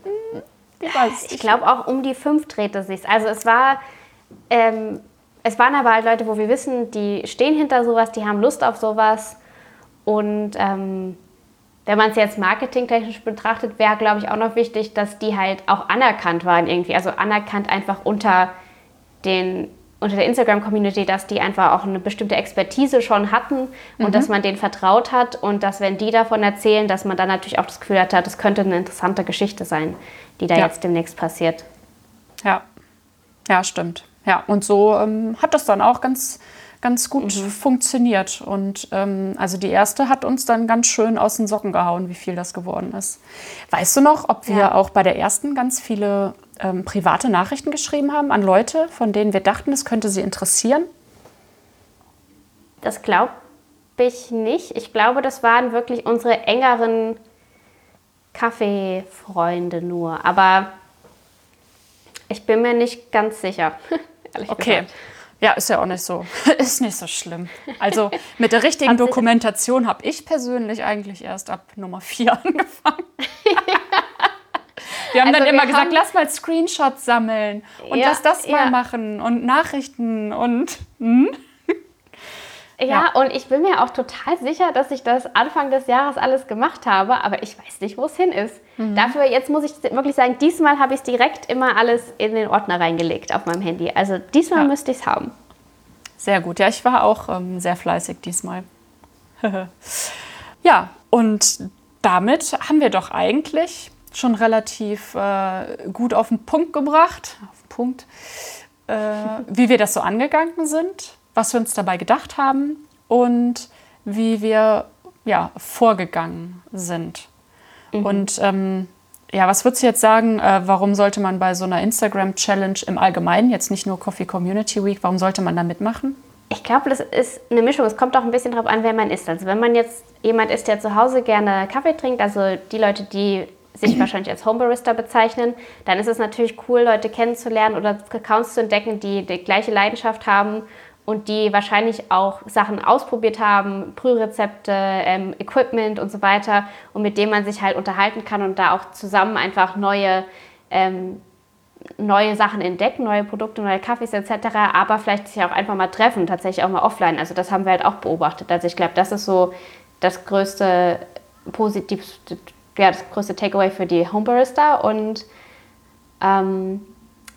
Hm, ich, ich glaube auch um die fünf drehte sich. Also es war ähm, es waren aber halt Leute, wo wir wissen, die stehen hinter sowas, die haben Lust auf sowas. Und ähm, wenn man es jetzt marketingtechnisch betrachtet, wäre, glaube ich, auch noch wichtig, dass die halt auch anerkannt waren irgendwie. Also anerkannt einfach unter, den, unter der Instagram-Community, dass die einfach auch eine bestimmte Expertise schon hatten und mhm. dass man denen vertraut hat und dass, wenn die davon erzählen, dass man dann natürlich auch das Gefühl hat, das könnte eine interessante Geschichte sein, die da ja. jetzt demnächst passiert. Ja, ja, stimmt. Ja, und so ähm, hat das dann auch ganz, ganz gut mhm. funktioniert. Und ähm, also die erste hat uns dann ganz schön aus den Socken gehauen, wie viel das geworden ist. Weißt du noch, ob wir ja. auch bei der ersten ganz viele ähm, private Nachrichten geschrieben haben an Leute, von denen wir dachten, es könnte sie interessieren? Das glaube ich nicht. Ich glaube, das waren wirklich unsere engeren Kaffeefreunde nur. Aber ich bin mir nicht ganz sicher. ehrlich okay. gesagt. Ja, ist ja auch nicht so. ist nicht so schlimm. Also mit der richtigen Dokumentation habe ich persönlich eigentlich erst ab Nummer 4 angefangen. Wir haben also dann immer gesagt, lass mal Screenshots sammeln und ja, lass das mal ja. machen und Nachrichten und. Hm? Ja, ja, und ich bin mir auch total sicher, dass ich das Anfang des Jahres alles gemacht habe, aber ich weiß nicht, wo es hin ist. Mhm. Dafür, jetzt muss ich wirklich sagen, diesmal habe ich es direkt immer alles in den Ordner reingelegt auf meinem Handy. Also diesmal ja. müsste ich es haben. Sehr gut. Ja, ich war auch ähm, sehr fleißig diesmal. ja, und damit haben wir doch eigentlich schon relativ äh, gut auf den Punkt gebracht, auf den Punkt, äh, wie wir das so angegangen sind was wir uns dabei gedacht haben und wie wir ja, vorgegangen sind. Mhm. Und ähm, ja, was würdest du jetzt sagen, äh, warum sollte man bei so einer Instagram-Challenge im Allgemeinen, jetzt nicht nur Coffee Community Week, warum sollte man da mitmachen? Ich glaube, das ist eine Mischung. Es kommt auch ein bisschen darauf an, wer man ist. Also wenn man jetzt jemand ist, der zu Hause gerne Kaffee trinkt, also die Leute, die sich wahrscheinlich als Homebarista bezeichnen, dann ist es natürlich cool, Leute kennenzulernen oder Accounts zu entdecken, die die gleiche Leidenschaft haben und die wahrscheinlich auch Sachen ausprobiert haben, Brührezepte, ähm, Equipment und so weiter und mit denen man sich halt unterhalten kann und da auch zusammen einfach neue, ähm, neue Sachen entdeckt, neue Produkte, neue Kaffees etc., aber vielleicht sich auch einfach mal treffen, tatsächlich auch mal offline. Also das haben wir halt auch beobachtet. Also ich glaube, das ist so das größte positiv, ja, das größte Takeaway für die Homebarista und ähm,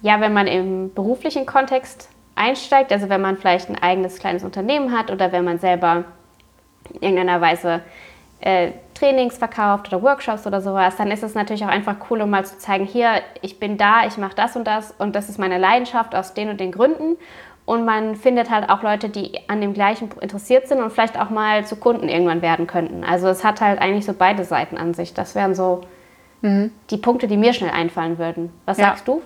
ja, wenn man im beruflichen Kontext einsteigt, also wenn man vielleicht ein eigenes kleines Unternehmen hat oder wenn man selber in irgendeiner Weise äh, Trainings verkauft oder Workshops oder sowas, dann ist es natürlich auch einfach cool, um mal zu zeigen, hier, ich bin da, ich mache das und das und das ist meine Leidenschaft aus den und den Gründen. Und man findet halt auch Leute, die an dem gleichen interessiert sind und vielleicht auch mal zu Kunden irgendwann werden könnten. Also es hat halt eigentlich so beide Seiten an sich. Das wären so Mhm. Die Punkte, die mir schnell einfallen würden. Was ja. sagst du?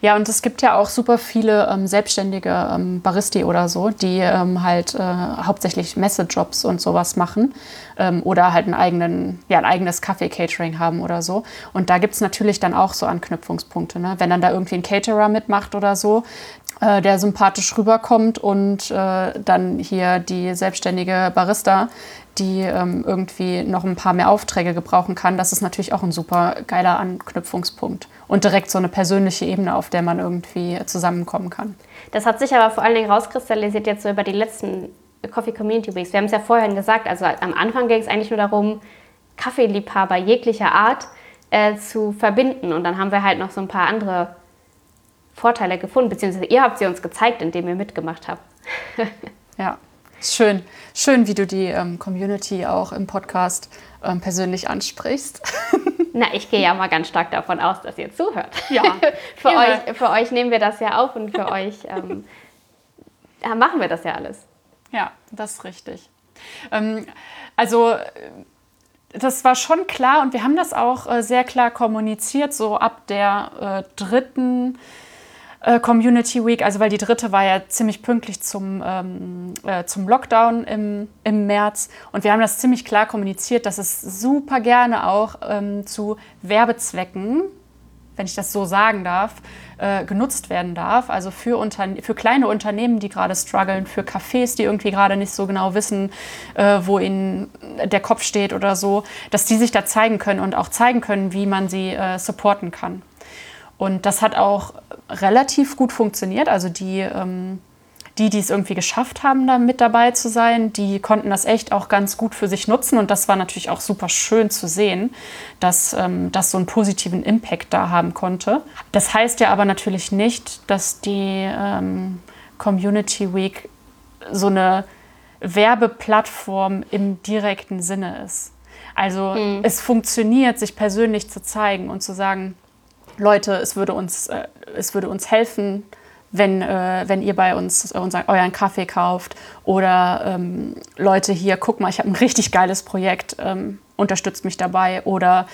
Ja, und es gibt ja auch super viele ähm, selbstständige ähm, Baristi oder so, die ähm, halt äh, hauptsächlich Messejobs und sowas machen ähm, oder halt einen eigenen, ja, ein eigenes Kaffee-Catering haben oder so. Und da gibt es natürlich dann auch so Anknüpfungspunkte. Ne? Wenn dann da irgendwie ein Caterer mitmacht oder so, äh, der sympathisch rüberkommt und äh, dann hier die selbstständige Barista die ähm, irgendwie noch ein paar mehr Aufträge gebrauchen kann, das ist natürlich auch ein super geiler Anknüpfungspunkt und direkt so eine persönliche Ebene, auf der man irgendwie zusammenkommen kann. Das hat sich aber vor allen Dingen rauskristallisiert jetzt so über die letzten Coffee Community Weeks. Wir haben es ja vorhin gesagt, also am Anfang ging es eigentlich nur darum, Kaffeeliebhaber jeglicher Art äh, zu verbinden und dann haben wir halt noch so ein paar andere Vorteile gefunden, beziehungsweise ihr habt sie uns gezeigt, indem ihr mitgemacht habt. ja. Schön, schön, wie du die ähm, Community auch im Podcast ähm, persönlich ansprichst. Na, ich gehe ja mal ganz stark davon aus, dass ihr zuhört. Ja. für, ja. Euch, für euch nehmen wir das ja auf und für euch ähm, machen wir das ja alles. Ja, das ist richtig. Ähm, also das war schon klar und wir haben das auch äh, sehr klar kommuniziert, so ab der äh, dritten äh, Community Week, also weil die dritte war ja ziemlich pünktlich zum, ähm, äh, zum Lockdown im, im März und wir haben das ziemlich klar kommuniziert, dass es super gerne auch ähm, zu Werbezwecken wenn ich das so sagen darf, äh, genutzt werden darf. Also für, Unterne für kleine Unternehmen, die gerade strugglen, für Cafés, die irgendwie gerade nicht so genau wissen, äh, wo ihnen der Kopf steht oder so, dass die sich da zeigen können und auch zeigen können, wie man sie äh, supporten kann. Und das hat auch relativ gut funktioniert. Also die ähm, die, die es irgendwie geschafft haben, da mit dabei zu sein, die konnten das echt auch ganz gut für sich nutzen. Und das war natürlich auch super schön zu sehen, dass ähm, das so einen positiven Impact da haben konnte. Das heißt ja aber natürlich nicht, dass die ähm, Community Week so eine Werbeplattform im direkten Sinne ist. Also mhm. es funktioniert, sich persönlich zu zeigen und zu sagen, Leute, es würde uns, äh, es würde uns helfen, wenn, äh, wenn ihr bei uns unser, euren Kaffee kauft oder ähm, Leute hier, guck mal, ich habe ein richtig geiles Projekt, ähm, unterstützt mich dabei oder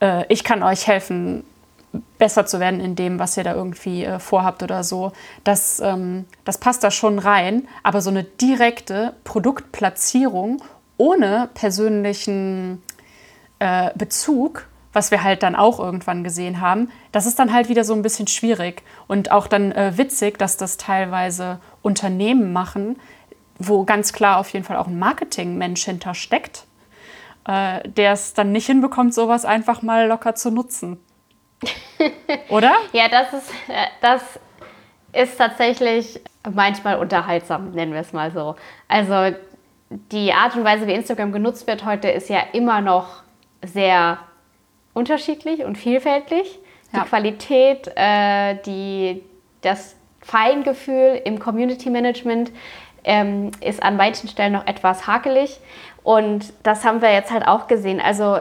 äh, ich kann euch helfen, besser zu werden in dem, was ihr da irgendwie äh, vorhabt oder so. Das, ähm, das passt da schon rein, aber so eine direkte Produktplatzierung ohne persönlichen äh, Bezug was wir halt dann auch irgendwann gesehen haben, das ist dann halt wieder so ein bisschen schwierig und auch dann äh, witzig, dass das teilweise Unternehmen machen, wo ganz klar auf jeden Fall auch ein Marketingmensch hinter steckt, äh, der es dann nicht hinbekommt, sowas einfach mal locker zu nutzen. Oder? ja, das ist, äh, das ist tatsächlich manchmal unterhaltsam, nennen wir es mal so. Also die Art und Weise, wie Instagram genutzt wird heute, ist ja immer noch sehr unterschiedlich und vielfältig. Ja. Die Qualität, äh, die, das Feingefühl im Community Management ähm, ist an manchen Stellen noch etwas hakelig. Und das haben wir jetzt halt auch gesehen. Also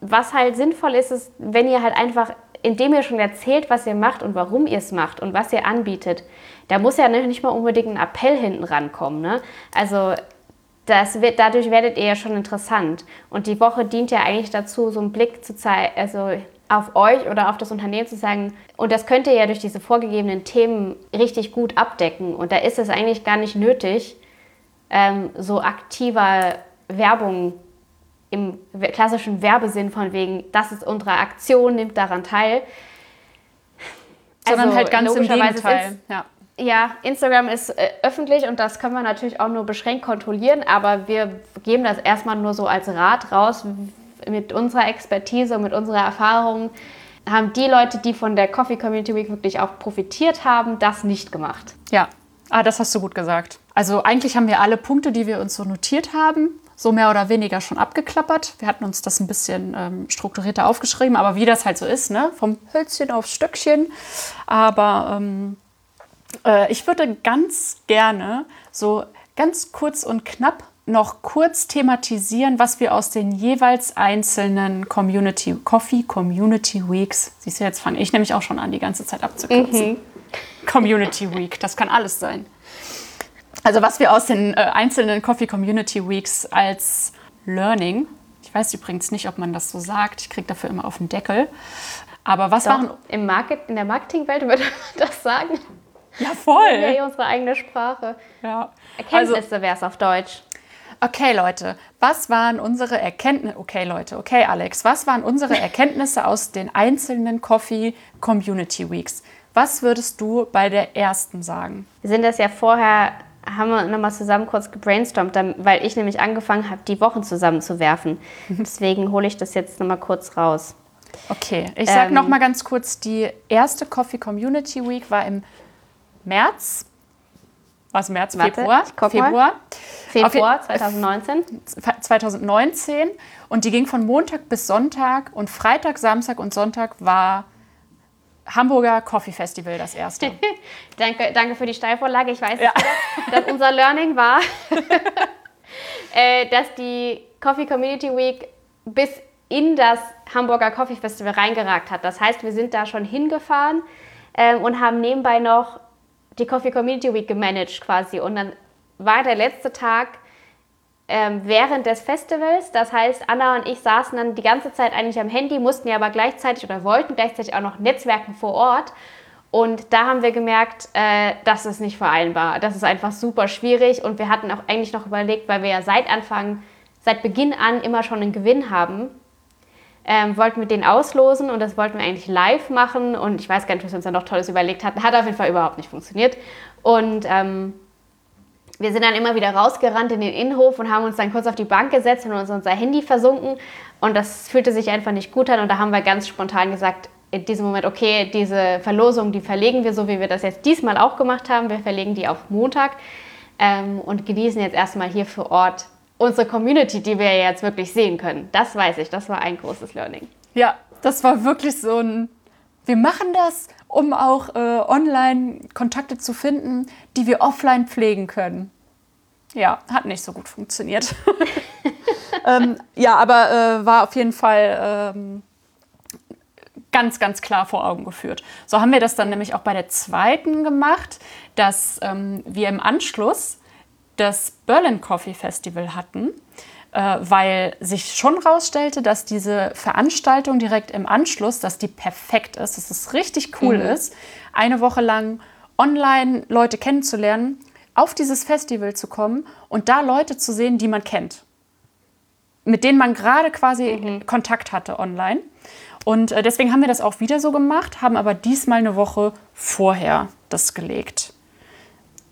was halt sinnvoll ist, ist, wenn ihr halt einfach, indem ihr schon erzählt, was ihr macht und warum ihr es macht und was ihr anbietet, da muss ja nicht mal unbedingt ein Appell hinten rankommen. Ne? Also das wird, dadurch werdet ihr ja schon interessant. Und die Woche dient ja eigentlich dazu, so einen Blick zu zeigen, also auf euch oder auf das Unternehmen zu sagen, und das könnt ihr ja durch diese vorgegebenen Themen richtig gut abdecken. Und da ist es eigentlich gar nicht nötig, ähm, so aktiver Werbung im klassischen Werbesinn von wegen, das ist unsere Aktion, nimmt daran teil. Sondern also, halt ganz im Gegenteil. Ja ja, Instagram ist äh, öffentlich und das können wir natürlich auch nur beschränkt kontrollieren, aber wir geben das erstmal nur so als Rat raus. Mit unserer Expertise und mit unserer Erfahrung haben die Leute, die von der Coffee Community Week wirklich auch profitiert haben, das nicht gemacht. Ja, ah, das hast du gut gesagt. Also eigentlich haben wir alle Punkte, die wir uns so notiert haben, so mehr oder weniger schon abgeklappert. Wir hatten uns das ein bisschen ähm, strukturierter aufgeschrieben, aber wie das halt so ist, ne? vom Hölzchen aufs Stöckchen. Aber ähm, äh, ich würde ganz gerne so ganz kurz und knapp noch kurz thematisieren, was wir aus den jeweils einzelnen Community Coffee Community Weeks, siehst du, jetzt fange ich nämlich auch schon an, die ganze Zeit abzukürzen. Mhm. Community Week, das kann alles sein. Also was wir aus den äh, einzelnen Coffee Community Weeks als Learning, ich weiß übrigens nicht, ob man das so sagt, ich kriege dafür immer auf den Deckel, aber was Doch, waren... Im Market, in der Marketingwelt würde man das sagen. Ja, voll. Eh unsere eigene Sprache. Ja. Erkenntnisse also, wäre es auf Deutsch. Okay, Leute, was waren unsere Erkenntnisse? Okay, Leute, okay, Alex, was waren unsere Erkenntnisse aus den einzelnen Coffee Community Weeks? Was würdest du bei der ersten sagen? Wir sind das ja vorher, haben wir nochmal zusammen kurz gebrainstormt, weil ich nämlich angefangen habe, die Wochen zusammenzuwerfen. Deswegen hole ich das jetzt nochmal kurz raus. Okay, ich sage ähm, nochmal ganz kurz, die erste Coffee Community Week war im März. Was März, Warte, Februar? Februar. Februar 2019. 2019. Und die ging von Montag bis Sonntag. Und Freitag, Samstag und Sonntag war Hamburger Coffee Festival das erste. danke, danke für die Steilvorlage. Ich weiß, ja. dass unser Learning war, äh, dass die Coffee Community Week bis in das Hamburger Coffee Festival reingeragt hat. Das heißt, wir sind da schon hingefahren äh, und haben nebenbei noch die Coffee Community Week gemanagt quasi. Und dann war der letzte Tag ähm, während des Festivals. Das heißt, Anna und ich saßen dann die ganze Zeit eigentlich am Handy, mussten ja aber gleichzeitig oder wollten gleichzeitig auch noch netzwerken vor Ort. Und da haben wir gemerkt, äh, das ist nicht vereinbar. Das ist einfach super schwierig. Und wir hatten auch eigentlich noch überlegt, weil wir ja seit Anfang, seit Beginn an immer schon einen Gewinn haben, ähm, wollten wir den auslosen und das wollten wir eigentlich live machen. Und ich weiß gar nicht, was wir uns dann noch Tolles überlegt hatten. Hat auf jeden Fall überhaupt nicht funktioniert. Und ähm, wir sind dann immer wieder rausgerannt in den Innenhof und haben uns dann kurz auf die Bank gesetzt und uns unser Handy versunken. Und das fühlte sich einfach nicht gut an. Und da haben wir ganz spontan gesagt, in diesem Moment, okay, diese Verlosung, die verlegen wir so, wie wir das jetzt diesmal auch gemacht haben. Wir verlegen die auf Montag ähm, und genießen jetzt erstmal hier vor Ort unsere Community, die wir jetzt wirklich sehen können. Das weiß ich, das war ein großes Learning. Ja, das war wirklich so ein, wir machen das, um auch äh, online Kontakte zu finden, die wir offline pflegen können. Ja, hat nicht so gut funktioniert. ähm, ja, aber äh, war auf jeden Fall ähm, ganz, ganz klar vor Augen geführt. So haben wir das dann nämlich auch bei der zweiten gemacht, dass ähm, wir im Anschluss das Berlin Coffee Festival hatten äh, weil sich schon herausstellte, dass diese Veranstaltung direkt im Anschluss, dass die perfekt ist, dass es richtig cool mhm. ist, eine Woche lang online Leute kennenzulernen, auf dieses Festival zu kommen und da Leute zu sehen, die man kennt, mit denen man gerade quasi mhm. Kontakt hatte online. Und äh, deswegen haben wir das auch wieder so gemacht, haben aber diesmal eine Woche vorher das gelegt.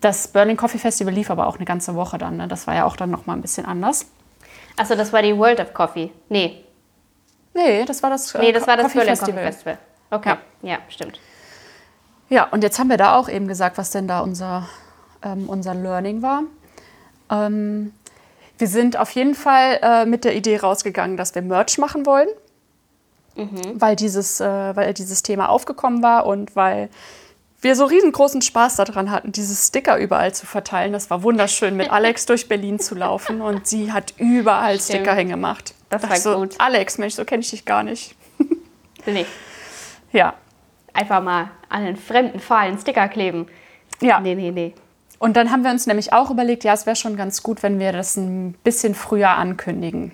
Das Berlin Coffee Festival lief aber auch eine ganze Woche dann. Ne? Das war ja auch dann noch mal ein bisschen anders. Achso, das war die World of Coffee. Nee. Nee, das war das, äh, nee, das, war das Coffee Festival. Coffee Festival. Okay, ja. ja. stimmt. Ja, und jetzt haben wir da auch eben gesagt, was denn da unser, ähm, unser Learning war. Ähm, wir sind auf jeden Fall äh, mit der Idee rausgegangen, dass wir Merch machen wollen, mhm. weil, dieses, äh, weil dieses Thema aufgekommen war und weil wir so riesengroßen Spaß daran hatten, diese Sticker überall zu verteilen. Das war wunderschön, mit Alex durch Berlin zu laufen und sie hat überall Stimmt. Sticker hingemacht. Das war so, gut. Alex, Mensch, so kenne ich dich gar nicht. nee. Ja. Einfach mal an einen fremden Pfahl einen Sticker kleben. Ja. Nee, nee, nee. Und dann haben wir uns nämlich auch überlegt, ja, es wäre schon ganz gut, wenn wir das ein bisschen früher ankündigen.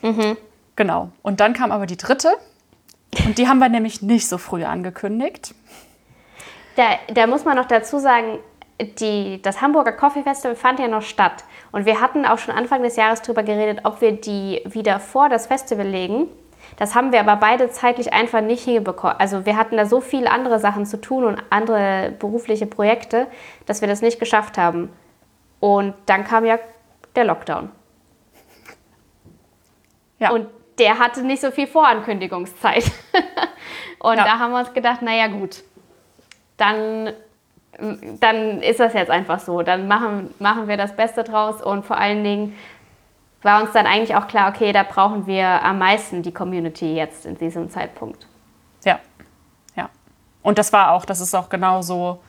Mhm. Genau. Und dann kam aber die dritte. Und die haben wir nämlich nicht so früh angekündigt. Da, da muss man noch dazu sagen, die, das Hamburger Coffee Festival fand ja noch statt. Und wir hatten auch schon Anfang des Jahres darüber geredet, ob wir die wieder vor das Festival legen. Das haben wir aber beide zeitlich einfach nicht hinbekommen. Also wir hatten da so viele andere Sachen zu tun und andere berufliche Projekte, dass wir das nicht geschafft haben. Und dann kam ja der Lockdown. Ja. Und der hatte nicht so viel Vorankündigungszeit. und ja. da haben wir uns gedacht, naja gut, dann, dann ist das jetzt einfach so. Dann machen, machen wir das Beste draus und vor allen Dingen war uns dann eigentlich auch klar, okay, da brauchen wir am meisten die Community jetzt in diesem Zeitpunkt. Ja, ja. Und das war auch, das ist auch genau so,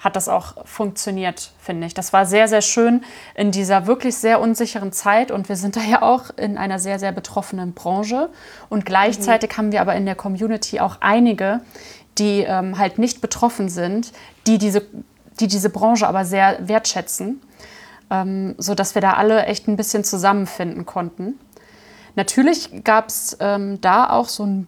hat das auch funktioniert, finde ich. Das war sehr, sehr schön in dieser wirklich sehr unsicheren Zeit und wir sind da ja auch in einer sehr, sehr betroffenen Branche. Und gleichzeitig mhm. haben wir aber in der Community auch einige, die ähm, halt nicht betroffen sind, die diese, die diese Branche aber sehr wertschätzen, ähm, sodass wir da alle echt ein bisschen zusammenfinden konnten. Natürlich gab es ähm, da auch so ein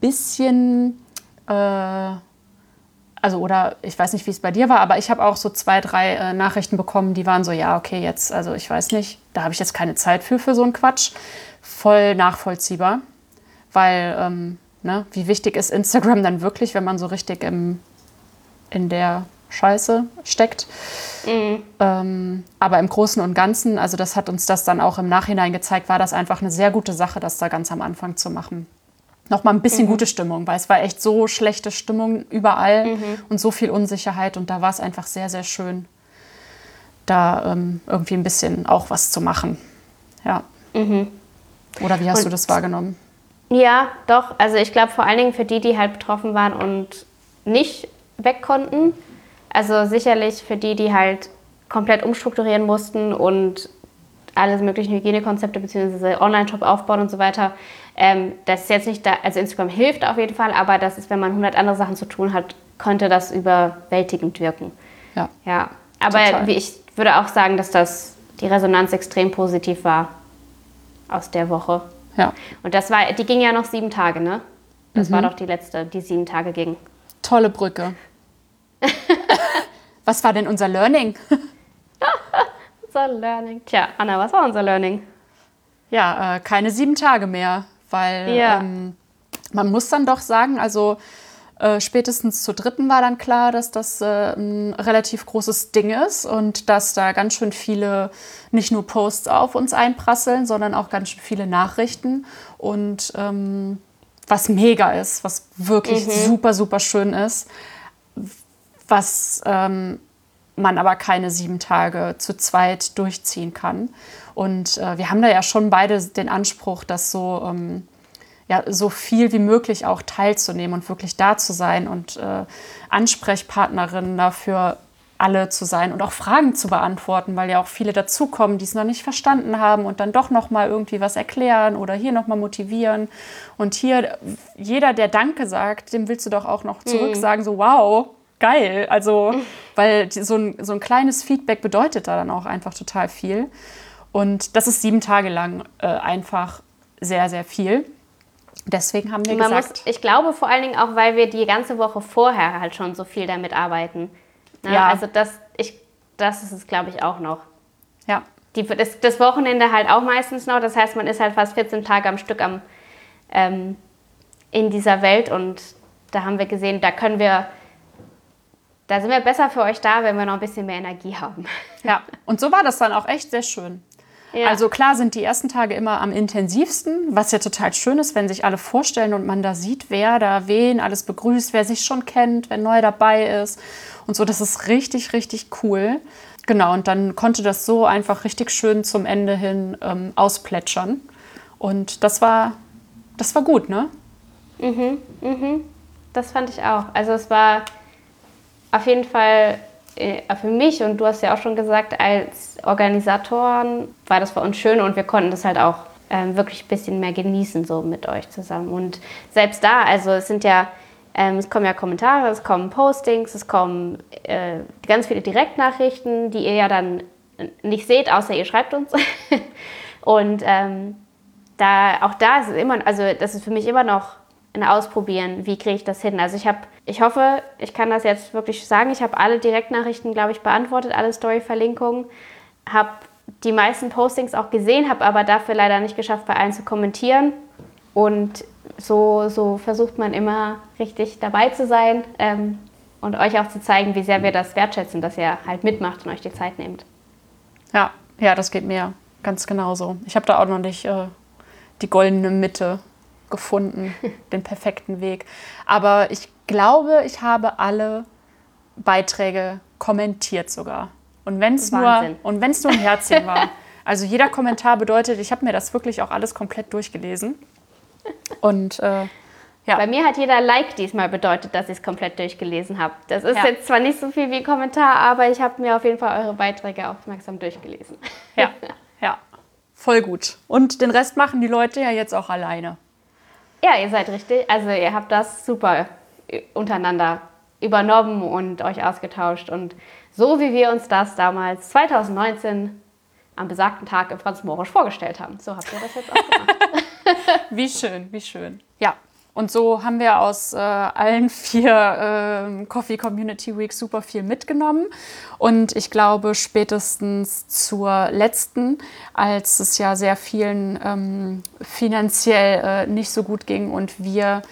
bisschen, äh, also oder ich weiß nicht, wie es bei dir war, aber ich habe auch so zwei, drei äh, Nachrichten bekommen, die waren so, ja, okay, jetzt, also ich weiß nicht, da habe ich jetzt keine Zeit für, für so einen Quatsch. Voll nachvollziehbar, weil ähm, Ne? Wie wichtig ist Instagram dann wirklich, wenn man so richtig im, in der Scheiße steckt? Mhm. Ähm, aber im Großen und Ganzen, also das hat uns das dann auch im Nachhinein gezeigt, war das einfach eine sehr gute Sache, das da ganz am Anfang zu machen. Nochmal ein bisschen mhm. gute Stimmung, weil es war echt so schlechte Stimmung überall mhm. und so viel Unsicherheit und da war es einfach sehr, sehr schön, da ähm, irgendwie ein bisschen auch was zu machen. Ja. Mhm. Oder wie hast und du das wahrgenommen? Ja, doch. Also ich glaube vor allen Dingen für die, die halt betroffen waren und nicht weg konnten. Also sicherlich für die, die halt komplett umstrukturieren mussten und alle möglichen Hygienekonzepte bzw. Online-Shop aufbauen und so weiter. Ähm, das ist jetzt nicht da, also Instagram hilft auf jeden Fall, aber das ist, wenn man 100 andere Sachen zu tun hat, könnte das überwältigend wirken. Ja. Ja. Aber wie ich würde auch sagen, dass das die Resonanz extrem positiv war aus der Woche. Ja. Und das war, die ging ja noch sieben Tage, ne? Das war doch die letzte, die sieben Tage ging. Tolle Brücke. was war denn unser Learning? Unser Learning. Tja, Anna, was war unser Learning? Ja, äh, keine sieben Tage mehr, weil Ja. ähm, man muss dann doch sagen, also äh, spätestens zur dritten war dann klar, dass das äh, ein relativ großes Ding ist und dass da ganz schön viele nicht nur Posts auf uns einprasseln, sondern auch ganz schön viele Nachrichten und ähm, was mega ist, was wirklich super, super schön ist, was ähm, man aber keine sieben Tage zu zweit durchziehen kann. Und äh, wir haben da ja schon beide den Anspruch, das so, ähm, ja, so viel wie möglich auch teilzunehmen und wirklich da zu sein und äh, Ansprechpartnerin dafür alle zu sein und auch Fragen zu beantworten, weil ja auch viele dazukommen, die es noch nicht verstanden haben und dann doch noch mal irgendwie was erklären oder hier noch mal motivieren. Und hier jeder, der Danke sagt, dem willst du doch auch noch zurück sagen, so wow, geil, also weil so ein, so ein kleines Feedback bedeutet da dann auch einfach total viel. Und das ist sieben Tage lang äh, einfach sehr, sehr viel. Deswegen haben wir Man muss, gesagt, ich glaube vor allen Dingen auch, weil wir die ganze Woche vorher halt schon so viel damit arbeiten. Ne? Ja. Also das, ich, das ist es, glaube ich, auch noch. ja, Die, das, das Wochenende halt auch meistens noch. Das heißt, man ist halt fast 14 Tage am Stück am, ähm, in dieser Welt und da haben wir gesehen, da können wir, da sind wir besser für euch da, wenn wir noch ein bisschen mehr Energie haben. ja. Und so war das dann auch echt sehr schön. Ja. Also klar sind die ersten Tage immer am intensivsten, was ja total schön ist, wenn sich alle vorstellen und man da sieht, wer da wen alles begrüßt, wer sich schon kennt, wer neu dabei ist und so. Das ist richtig, richtig cool. Genau, und dann konnte das so einfach richtig schön zum Ende hin ähm, ausplätschern. Und das war, das war gut, ne? Das fand ich auch. Also es war auf jeden Fall für mich und du hast ja auch schon gesagt, als Organisatoren war das für uns schön und wir konnten das halt auch ähm, wirklich ein bisschen mehr genießen so mit euch zusammen. Und selbst da, also es sind ja, ähm, es kommen ja Kommentare, es kommen Postings, es kommen äh, ganz viele Direktnachrichten, die ihr ja dann nicht seht, außer ihr schreibt uns. und ähm, da auch da ist es immer, also das ist für mich immer noch Ausprobieren, wie kriege ich das hin. Also ich habe, ich hoffe, ich kann das jetzt wirklich sagen, ich habe alle Direktnachrichten, glaube ich, beantwortet, alle Story-Verlinkungen, habe die meisten Postings auch gesehen, habe aber dafür leider nicht geschafft, bei allen zu kommentieren. Und so, so versucht man immer richtig dabei zu sein ähm, und euch auch zu zeigen, wie sehr wir das wertschätzen, dass ihr halt mitmacht und euch die Zeit nehmt. Ja, ja, das geht mir ganz genauso. Ich habe da auch noch nicht äh, die goldene Mitte gefunden, den perfekten Weg. Aber ich glaube, ich habe alle Beiträge kommentiert sogar. Und wenn es nur, und nur ein Herzchen war. Also jeder Kommentar bedeutet, ich habe mir das wirklich auch alles komplett durchgelesen. Und äh, ja, Bei mir hat jeder Like diesmal bedeutet, dass ich es komplett durchgelesen habe. Das ist Ja. jetzt zwar nicht so viel wie Kommentar, aber ich habe mir auf jeden Fall eure Beiträge aufmerksam durchgelesen. ja, ja, voll gut. Und den Rest machen die Leute ja jetzt auch alleine. Ja, ihr seid richtig. Also ihr habt das super untereinander übernommen und euch ausgetauscht. Und so wie wir uns das damals 2019 am besagten Tag im Franz Morisch vorgestellt haben, so habt ihr das jetzt auch gemacht. Wie schön, wie schön. Ja, und so haben wir aus äh, allen vier ähm, Coffee Community Week super viel mitgenommen. Und ich glaube, spätestens zur letzten, als es ja sehr vielen ähm, finanziell äh, nicht so gut ging und wir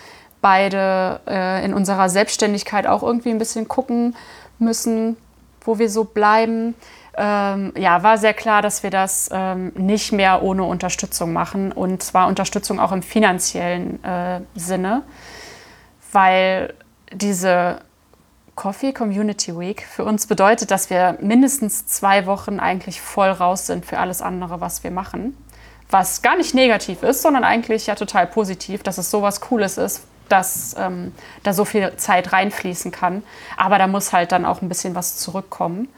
beide äh, in unserer Selbstständigkeit auch irgendwie ein bisschen gucken müssen, wo wir so bleiben. Ähm, ja, war sehr klar, dass wir das ähm, nicht mehr ohne Unterstützung machen und zwar Unterstützung auch im finanziellen äh, Sinne, weil diese Coffee Community Week für uns bedeutet, dass wir mindestens zwei Wochen eigentlich voll raus sind für alles andere, was wir machen. Was gar nicht negativ ist, sondern eigentlich ja total positiv, dass es sowas Cooles ist, dass ähm, da so viel Zeit reinfließen kann. Aber da muss halt dann auch ein bisschen was zurückkommen.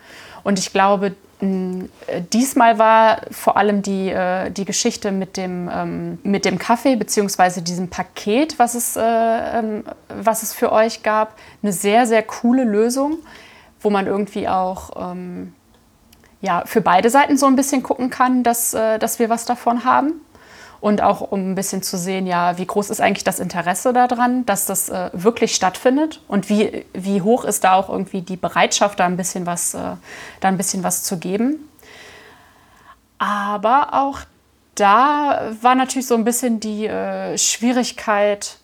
Und ich glaube, mh, diesmal war vor allem die, äh, die Geschichte mit dem, ähm, mit dem Kaffee beziehungsweise diesem Paket, was es, äh, ähm, was es für euch gab, eine sehr, sehr coole Lösung, wo man irgendwie auch ähm, ja, für beide Seiten so ein bisschen gucken kann, dass, äh, dass wir was davon haben. Und auch um ein bisschen zu sehen, ja, wie groß ist eigentlich das Interesse daran, dass das äh, wirklich stattfindet und wie, wie hoch ist da auch irgendwie die Bereitschaft, da ein bisschen was, äh, da ein bisschen was zu geben. Aber auch da war natürlich so ein bisschen die äh, Schwierigkeit,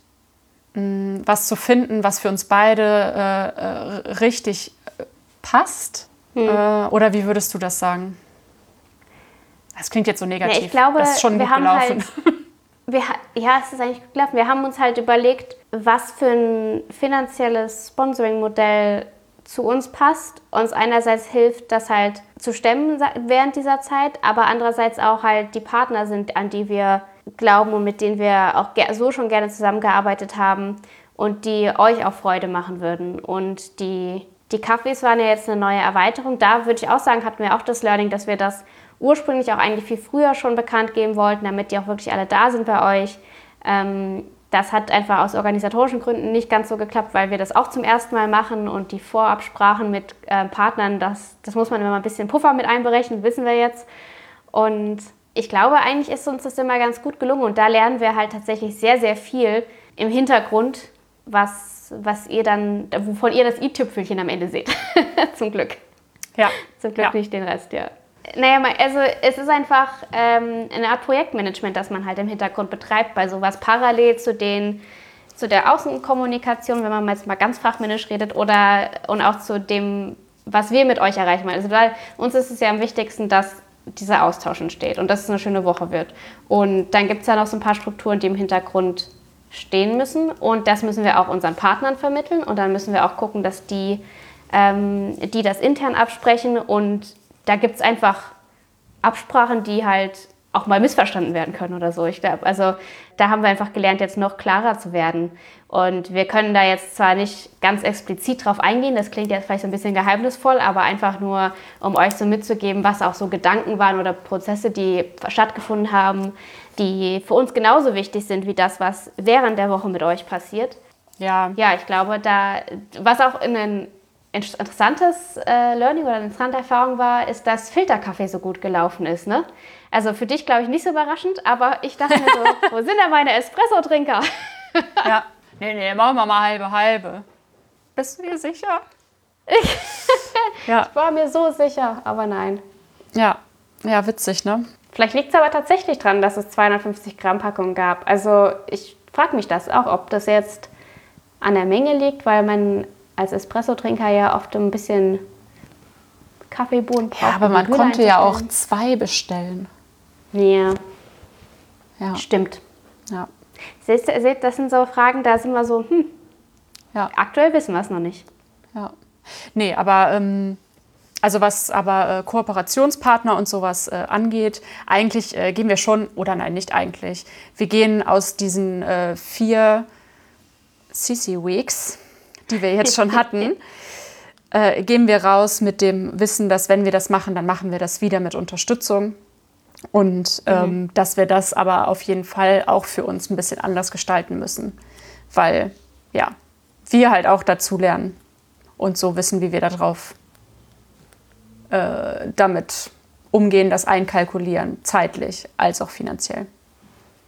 mh, was zu finden, was für uns beide äh, äh, richtig passt. Hm. oder wie würdest du das sagen? Das klingt jetzt so negativ. Ja, ich glaube, das ist schon wir gut haben gelaufen. Halt, wir, ja, es ist eigentlich gut gelaufen. Wir haben uns halt überlegt, was für ein finanzielles Sponsoring-Modell zu uns passt, uns einerseits hilft, das halt zu stemmen während dieser Zeit, aber andererseits auch halt die Partner sind, an die wir glauben und mit denen wir auch so schon gerne zusammengearbeitet haben und die euch auch Freude machen würden. Und die, die Kaffees waren ja jetzt eine neue Erweiterung. Da würde ich auch sagen, hatten wir auch das Learning, dass wir das ursprünglich auch eigentlich viel früher schon bekannt geben wollten, damit die auch wirklich alle da sind bei euch. Ähm, das hat einfach aus organisatorischen Gründen nicht ganz so geklappt, weil wir das auch zum ersten Mal machen und die Vorabsprachen mit äh, Partnern, das, das muss man immer ein bisschen Puffer mit einberechnen, wissen wir jetzt. Und ich glaube, eigentlich ist uns das immer ganz gut gelungen und da lernen wir halt tatsächlich sehr, sehr viel im Hintergrund, was, was ihr dann, wovon ihr das i-Tüpfelchen am Ende seht. Zum Glück. Ja. Zum Glück ja. nicht den Rest, ja. Naja, also es ist einfach ähm, eine Art Projektmanagement, das man halt im Hintergrund betreibt bei sowas parallel zu den zu der Außenkommunikation, wenn man jetzt mal ganz fachmännisch redet, oder und auch zu dem, was wir mit euch erreichen wollen. Also weil uns ist es ja am wichtigsten, dass dieser Austausch entsteht und dass es eine schöne Woche wird. Und dann gibt es ja noch so ein paar Strukturen, die im Hintergrund stehen müssen. Und das müssen wir auch unseren Partnern vermitteln. Und dann müssen wir auch gucken, dass die, ähm, die das intern absprechen und da gibt es einfach Absprachen, die halt auch mal missverstanden werden können oder so. Ich glaube, also da haben wir einfach gelernt, jetzt noch klarer zu werden. Und wir können da jetzt zwar nicht ganz explizit drauf eingehen, das klingt jetzt vielleicht so ein bisschen geheimnisvoll, aber einfach nur, um euch so mitzugeben, was auch so Gedanken waren oder Prozesse, die stattgefunden haben, die für uns genauso wichtig sind wie das, was während der Woche mit euch passiert. Ja. Ja, ich glaube, da, was auch in den interessantes äh, Learning oder eine interessante Erfahrung war, ist, dass Filterkaffee so gut gelaufen ist. Ne? Also für dich, glaube ich, nicht so überraschend, aber ich dachte mir so, wo sind denn meine Espresso-Trinker? ja, nee, nee, machen wir mal halbe, halbe. Bist du dir sicher? Ich, ja. ich war mir so sicher, aber nein. Ja, ja, witzig, ne? Vielleicht liegt es aber tatsächlich dran, dass es 250 Gramm Packungen gab. Also ich frage mich das auch, ob das jetzt an der Menge liegt, weil man als Espresso-Trinker ja oft ein bisschen Kaffeebohnen braucht. Ja, aber man konnte ja auch zwei bestellen. Ja. Ja. Stimmt. Ja. Seht, seht, das sind so Fragen, da sind wir so, hm. Ja. Aktuell wissen wir es noch nicht. Ja. Nee, aber ähm, also was aber äh, Kooperationspartner und sowas äh, angeht, eigentlich äh, gehen wir schon, oder nein, nicht eigentlich. Wir gehen aus diesen äh, vier CC Weeks, die wir jetzt schon hatten, äh, gehen wir raus mit dem Wissen, dass wenn wir das machen, dann machen wir das wieder mit Unterstützung. Und ähm, mhm. dass wir das aber auf jeden Fall auch für uns ein bisschen anders gestalten müssen. Weil, ja, wir halt auch dazu lernen und so wissen, wie wir darauf äh, damit umgehen, das einkalkulieren, zeitlich als auch finanziell.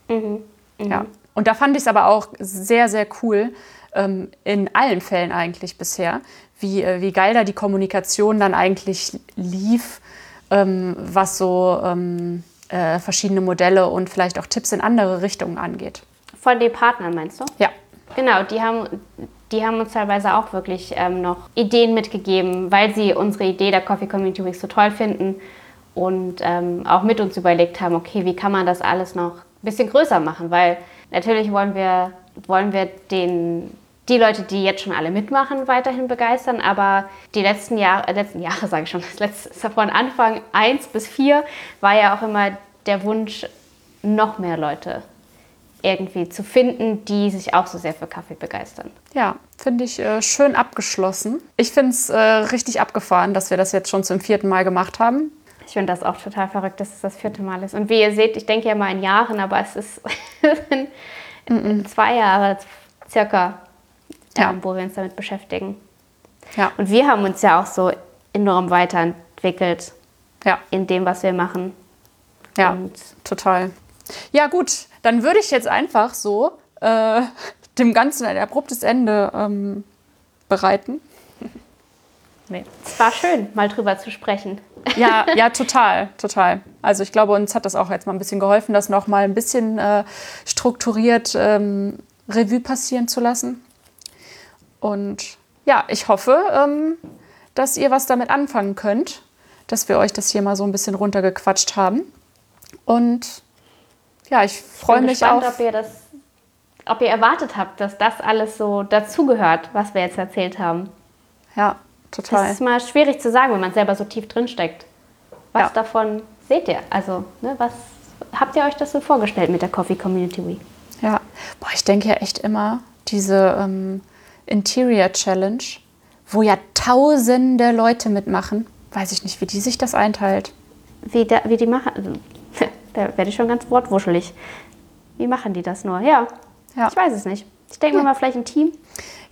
Mhm. Mhm. Ja. Und da fand ich es aber auch sehr, sehr cool, ähm, in allen Fällen eigentlich bisher, wie, äh, wie geil da die Kommunikation dann eigentlich lief, ähm, was so ähm, äh, verschiedene Modelle und vielleicht auch Tipps in andere Richtungen angeht. Von den Partnern meinst du? Ja. Genau, die haben, die haben uns teilweise auch wirklich ähm, noch Ideen mitgegeben, weil sie unsere Idee der Coffee Community Week so toll finden und ähm, auch mit uns überlegt haben, okay, wie kann man das alles noch ein bisschen größer machen, weil natürlich wollen wir, wollen wir den, die Leute, die jetzt schon alle mitmachen, weiterhin begeistern. Aber die letzten Jahre, äh, letzten Jahre sage ich schon, das letzte, von Anfang 1 bis 4 war ja auch immer der Wunsch, noch mehr Leute irgendwie zu finden, die sich auch so sehr für Kaffee begeistern. Ja, finde ich äh, schön abgeschlossen. Ich finde es äh, richtig abgefahren, dass wir das jetzt schon zum vierten Mal gemacht haben. Ich finde das auch total verrückt, dass es das vierte Mal ist. Und wie ihr seht, ich denke ja mal in Jahren, aber es ist in, zwei Jahre circa ja. ähm, wo wir uns damit beschäftigen. Ja. Und wir haben uns ja auch so enorm weiterentwickelt. Ja. in dem, was wir machen. Ja, Und total. Ja, gut, dann würde ich jetzt einfach so äh, dem Ganzen ein abruptes Ende ähm, bereiten. nee. es war schön, mal drüber zu sprechen. Ja, ja, total, total. Also ich glaube, uns hat das auch jetzt mal ein bisschen geholfen, das noch mal ein bisschen äh, strukturiert ähm, Revue passieren zu lassen. Und ja, ich hoffe, ähm, dass ihr was damit anfangen könnt, dass wir euch das hier mal so ein bisschen runtergequatscht haben. Und ja, ich freue mich gespannt, auf. ob ihr das, ob ihr erwartet habt, dass das alles so dazugehört, was wir jetzt erzählt haben. Ja, Das total. ist mal schwierig zu sagen, wenn man selber so tief drin steckt. Was Ja. davon seht ihr? Also, ne, was habt ihr euch das so vorgestellt mit der Coffee Community Week? Ja, boah, ich denke ja echt immer, diese ähm, Interior Challenge, wo ja tausende Leute mitmachen, weiß ich nicht, wie die sich das einteilt. Wie, da, wie die machen. Also, da werde ich schon ganz wortwuschelig. Wie machen die das nur? Ja, Ja. ich weiß es nicht. Ich denke mir mal, vielleicht ein Team.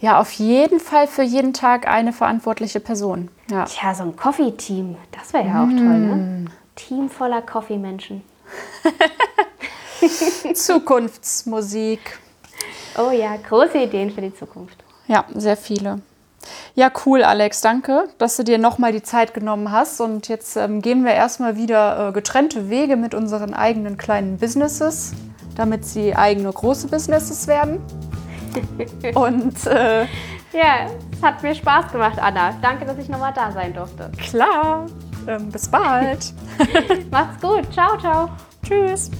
Ja, auf jeden Fall für jeden Tag eine verantwortliche Person. Ja, Tja, so ein Coffee-Team, das wäre ja auch toll, ne? Team voller Coffee-Menschen. Zukunftsmusik. Oh ja, große Ideen für die Zukunft. Ja, sehr viele. Ja, cool, Alex. Danke, dass du dir nochmal die Zeit genommen hast. Und jetzt ähm, gehen wir erstmal wieder äh, getrennte Wege mit unseren eigenen kleinen Businesses, damit sie eigene große Businesses werden. Und äh, Ja, es hat mir Spaß gemacht, Anna. Danke, dass ich nochmal da sein durfte. klar, ähm, bis bald. Macht's gut. Ciao, ciao. Tschüss.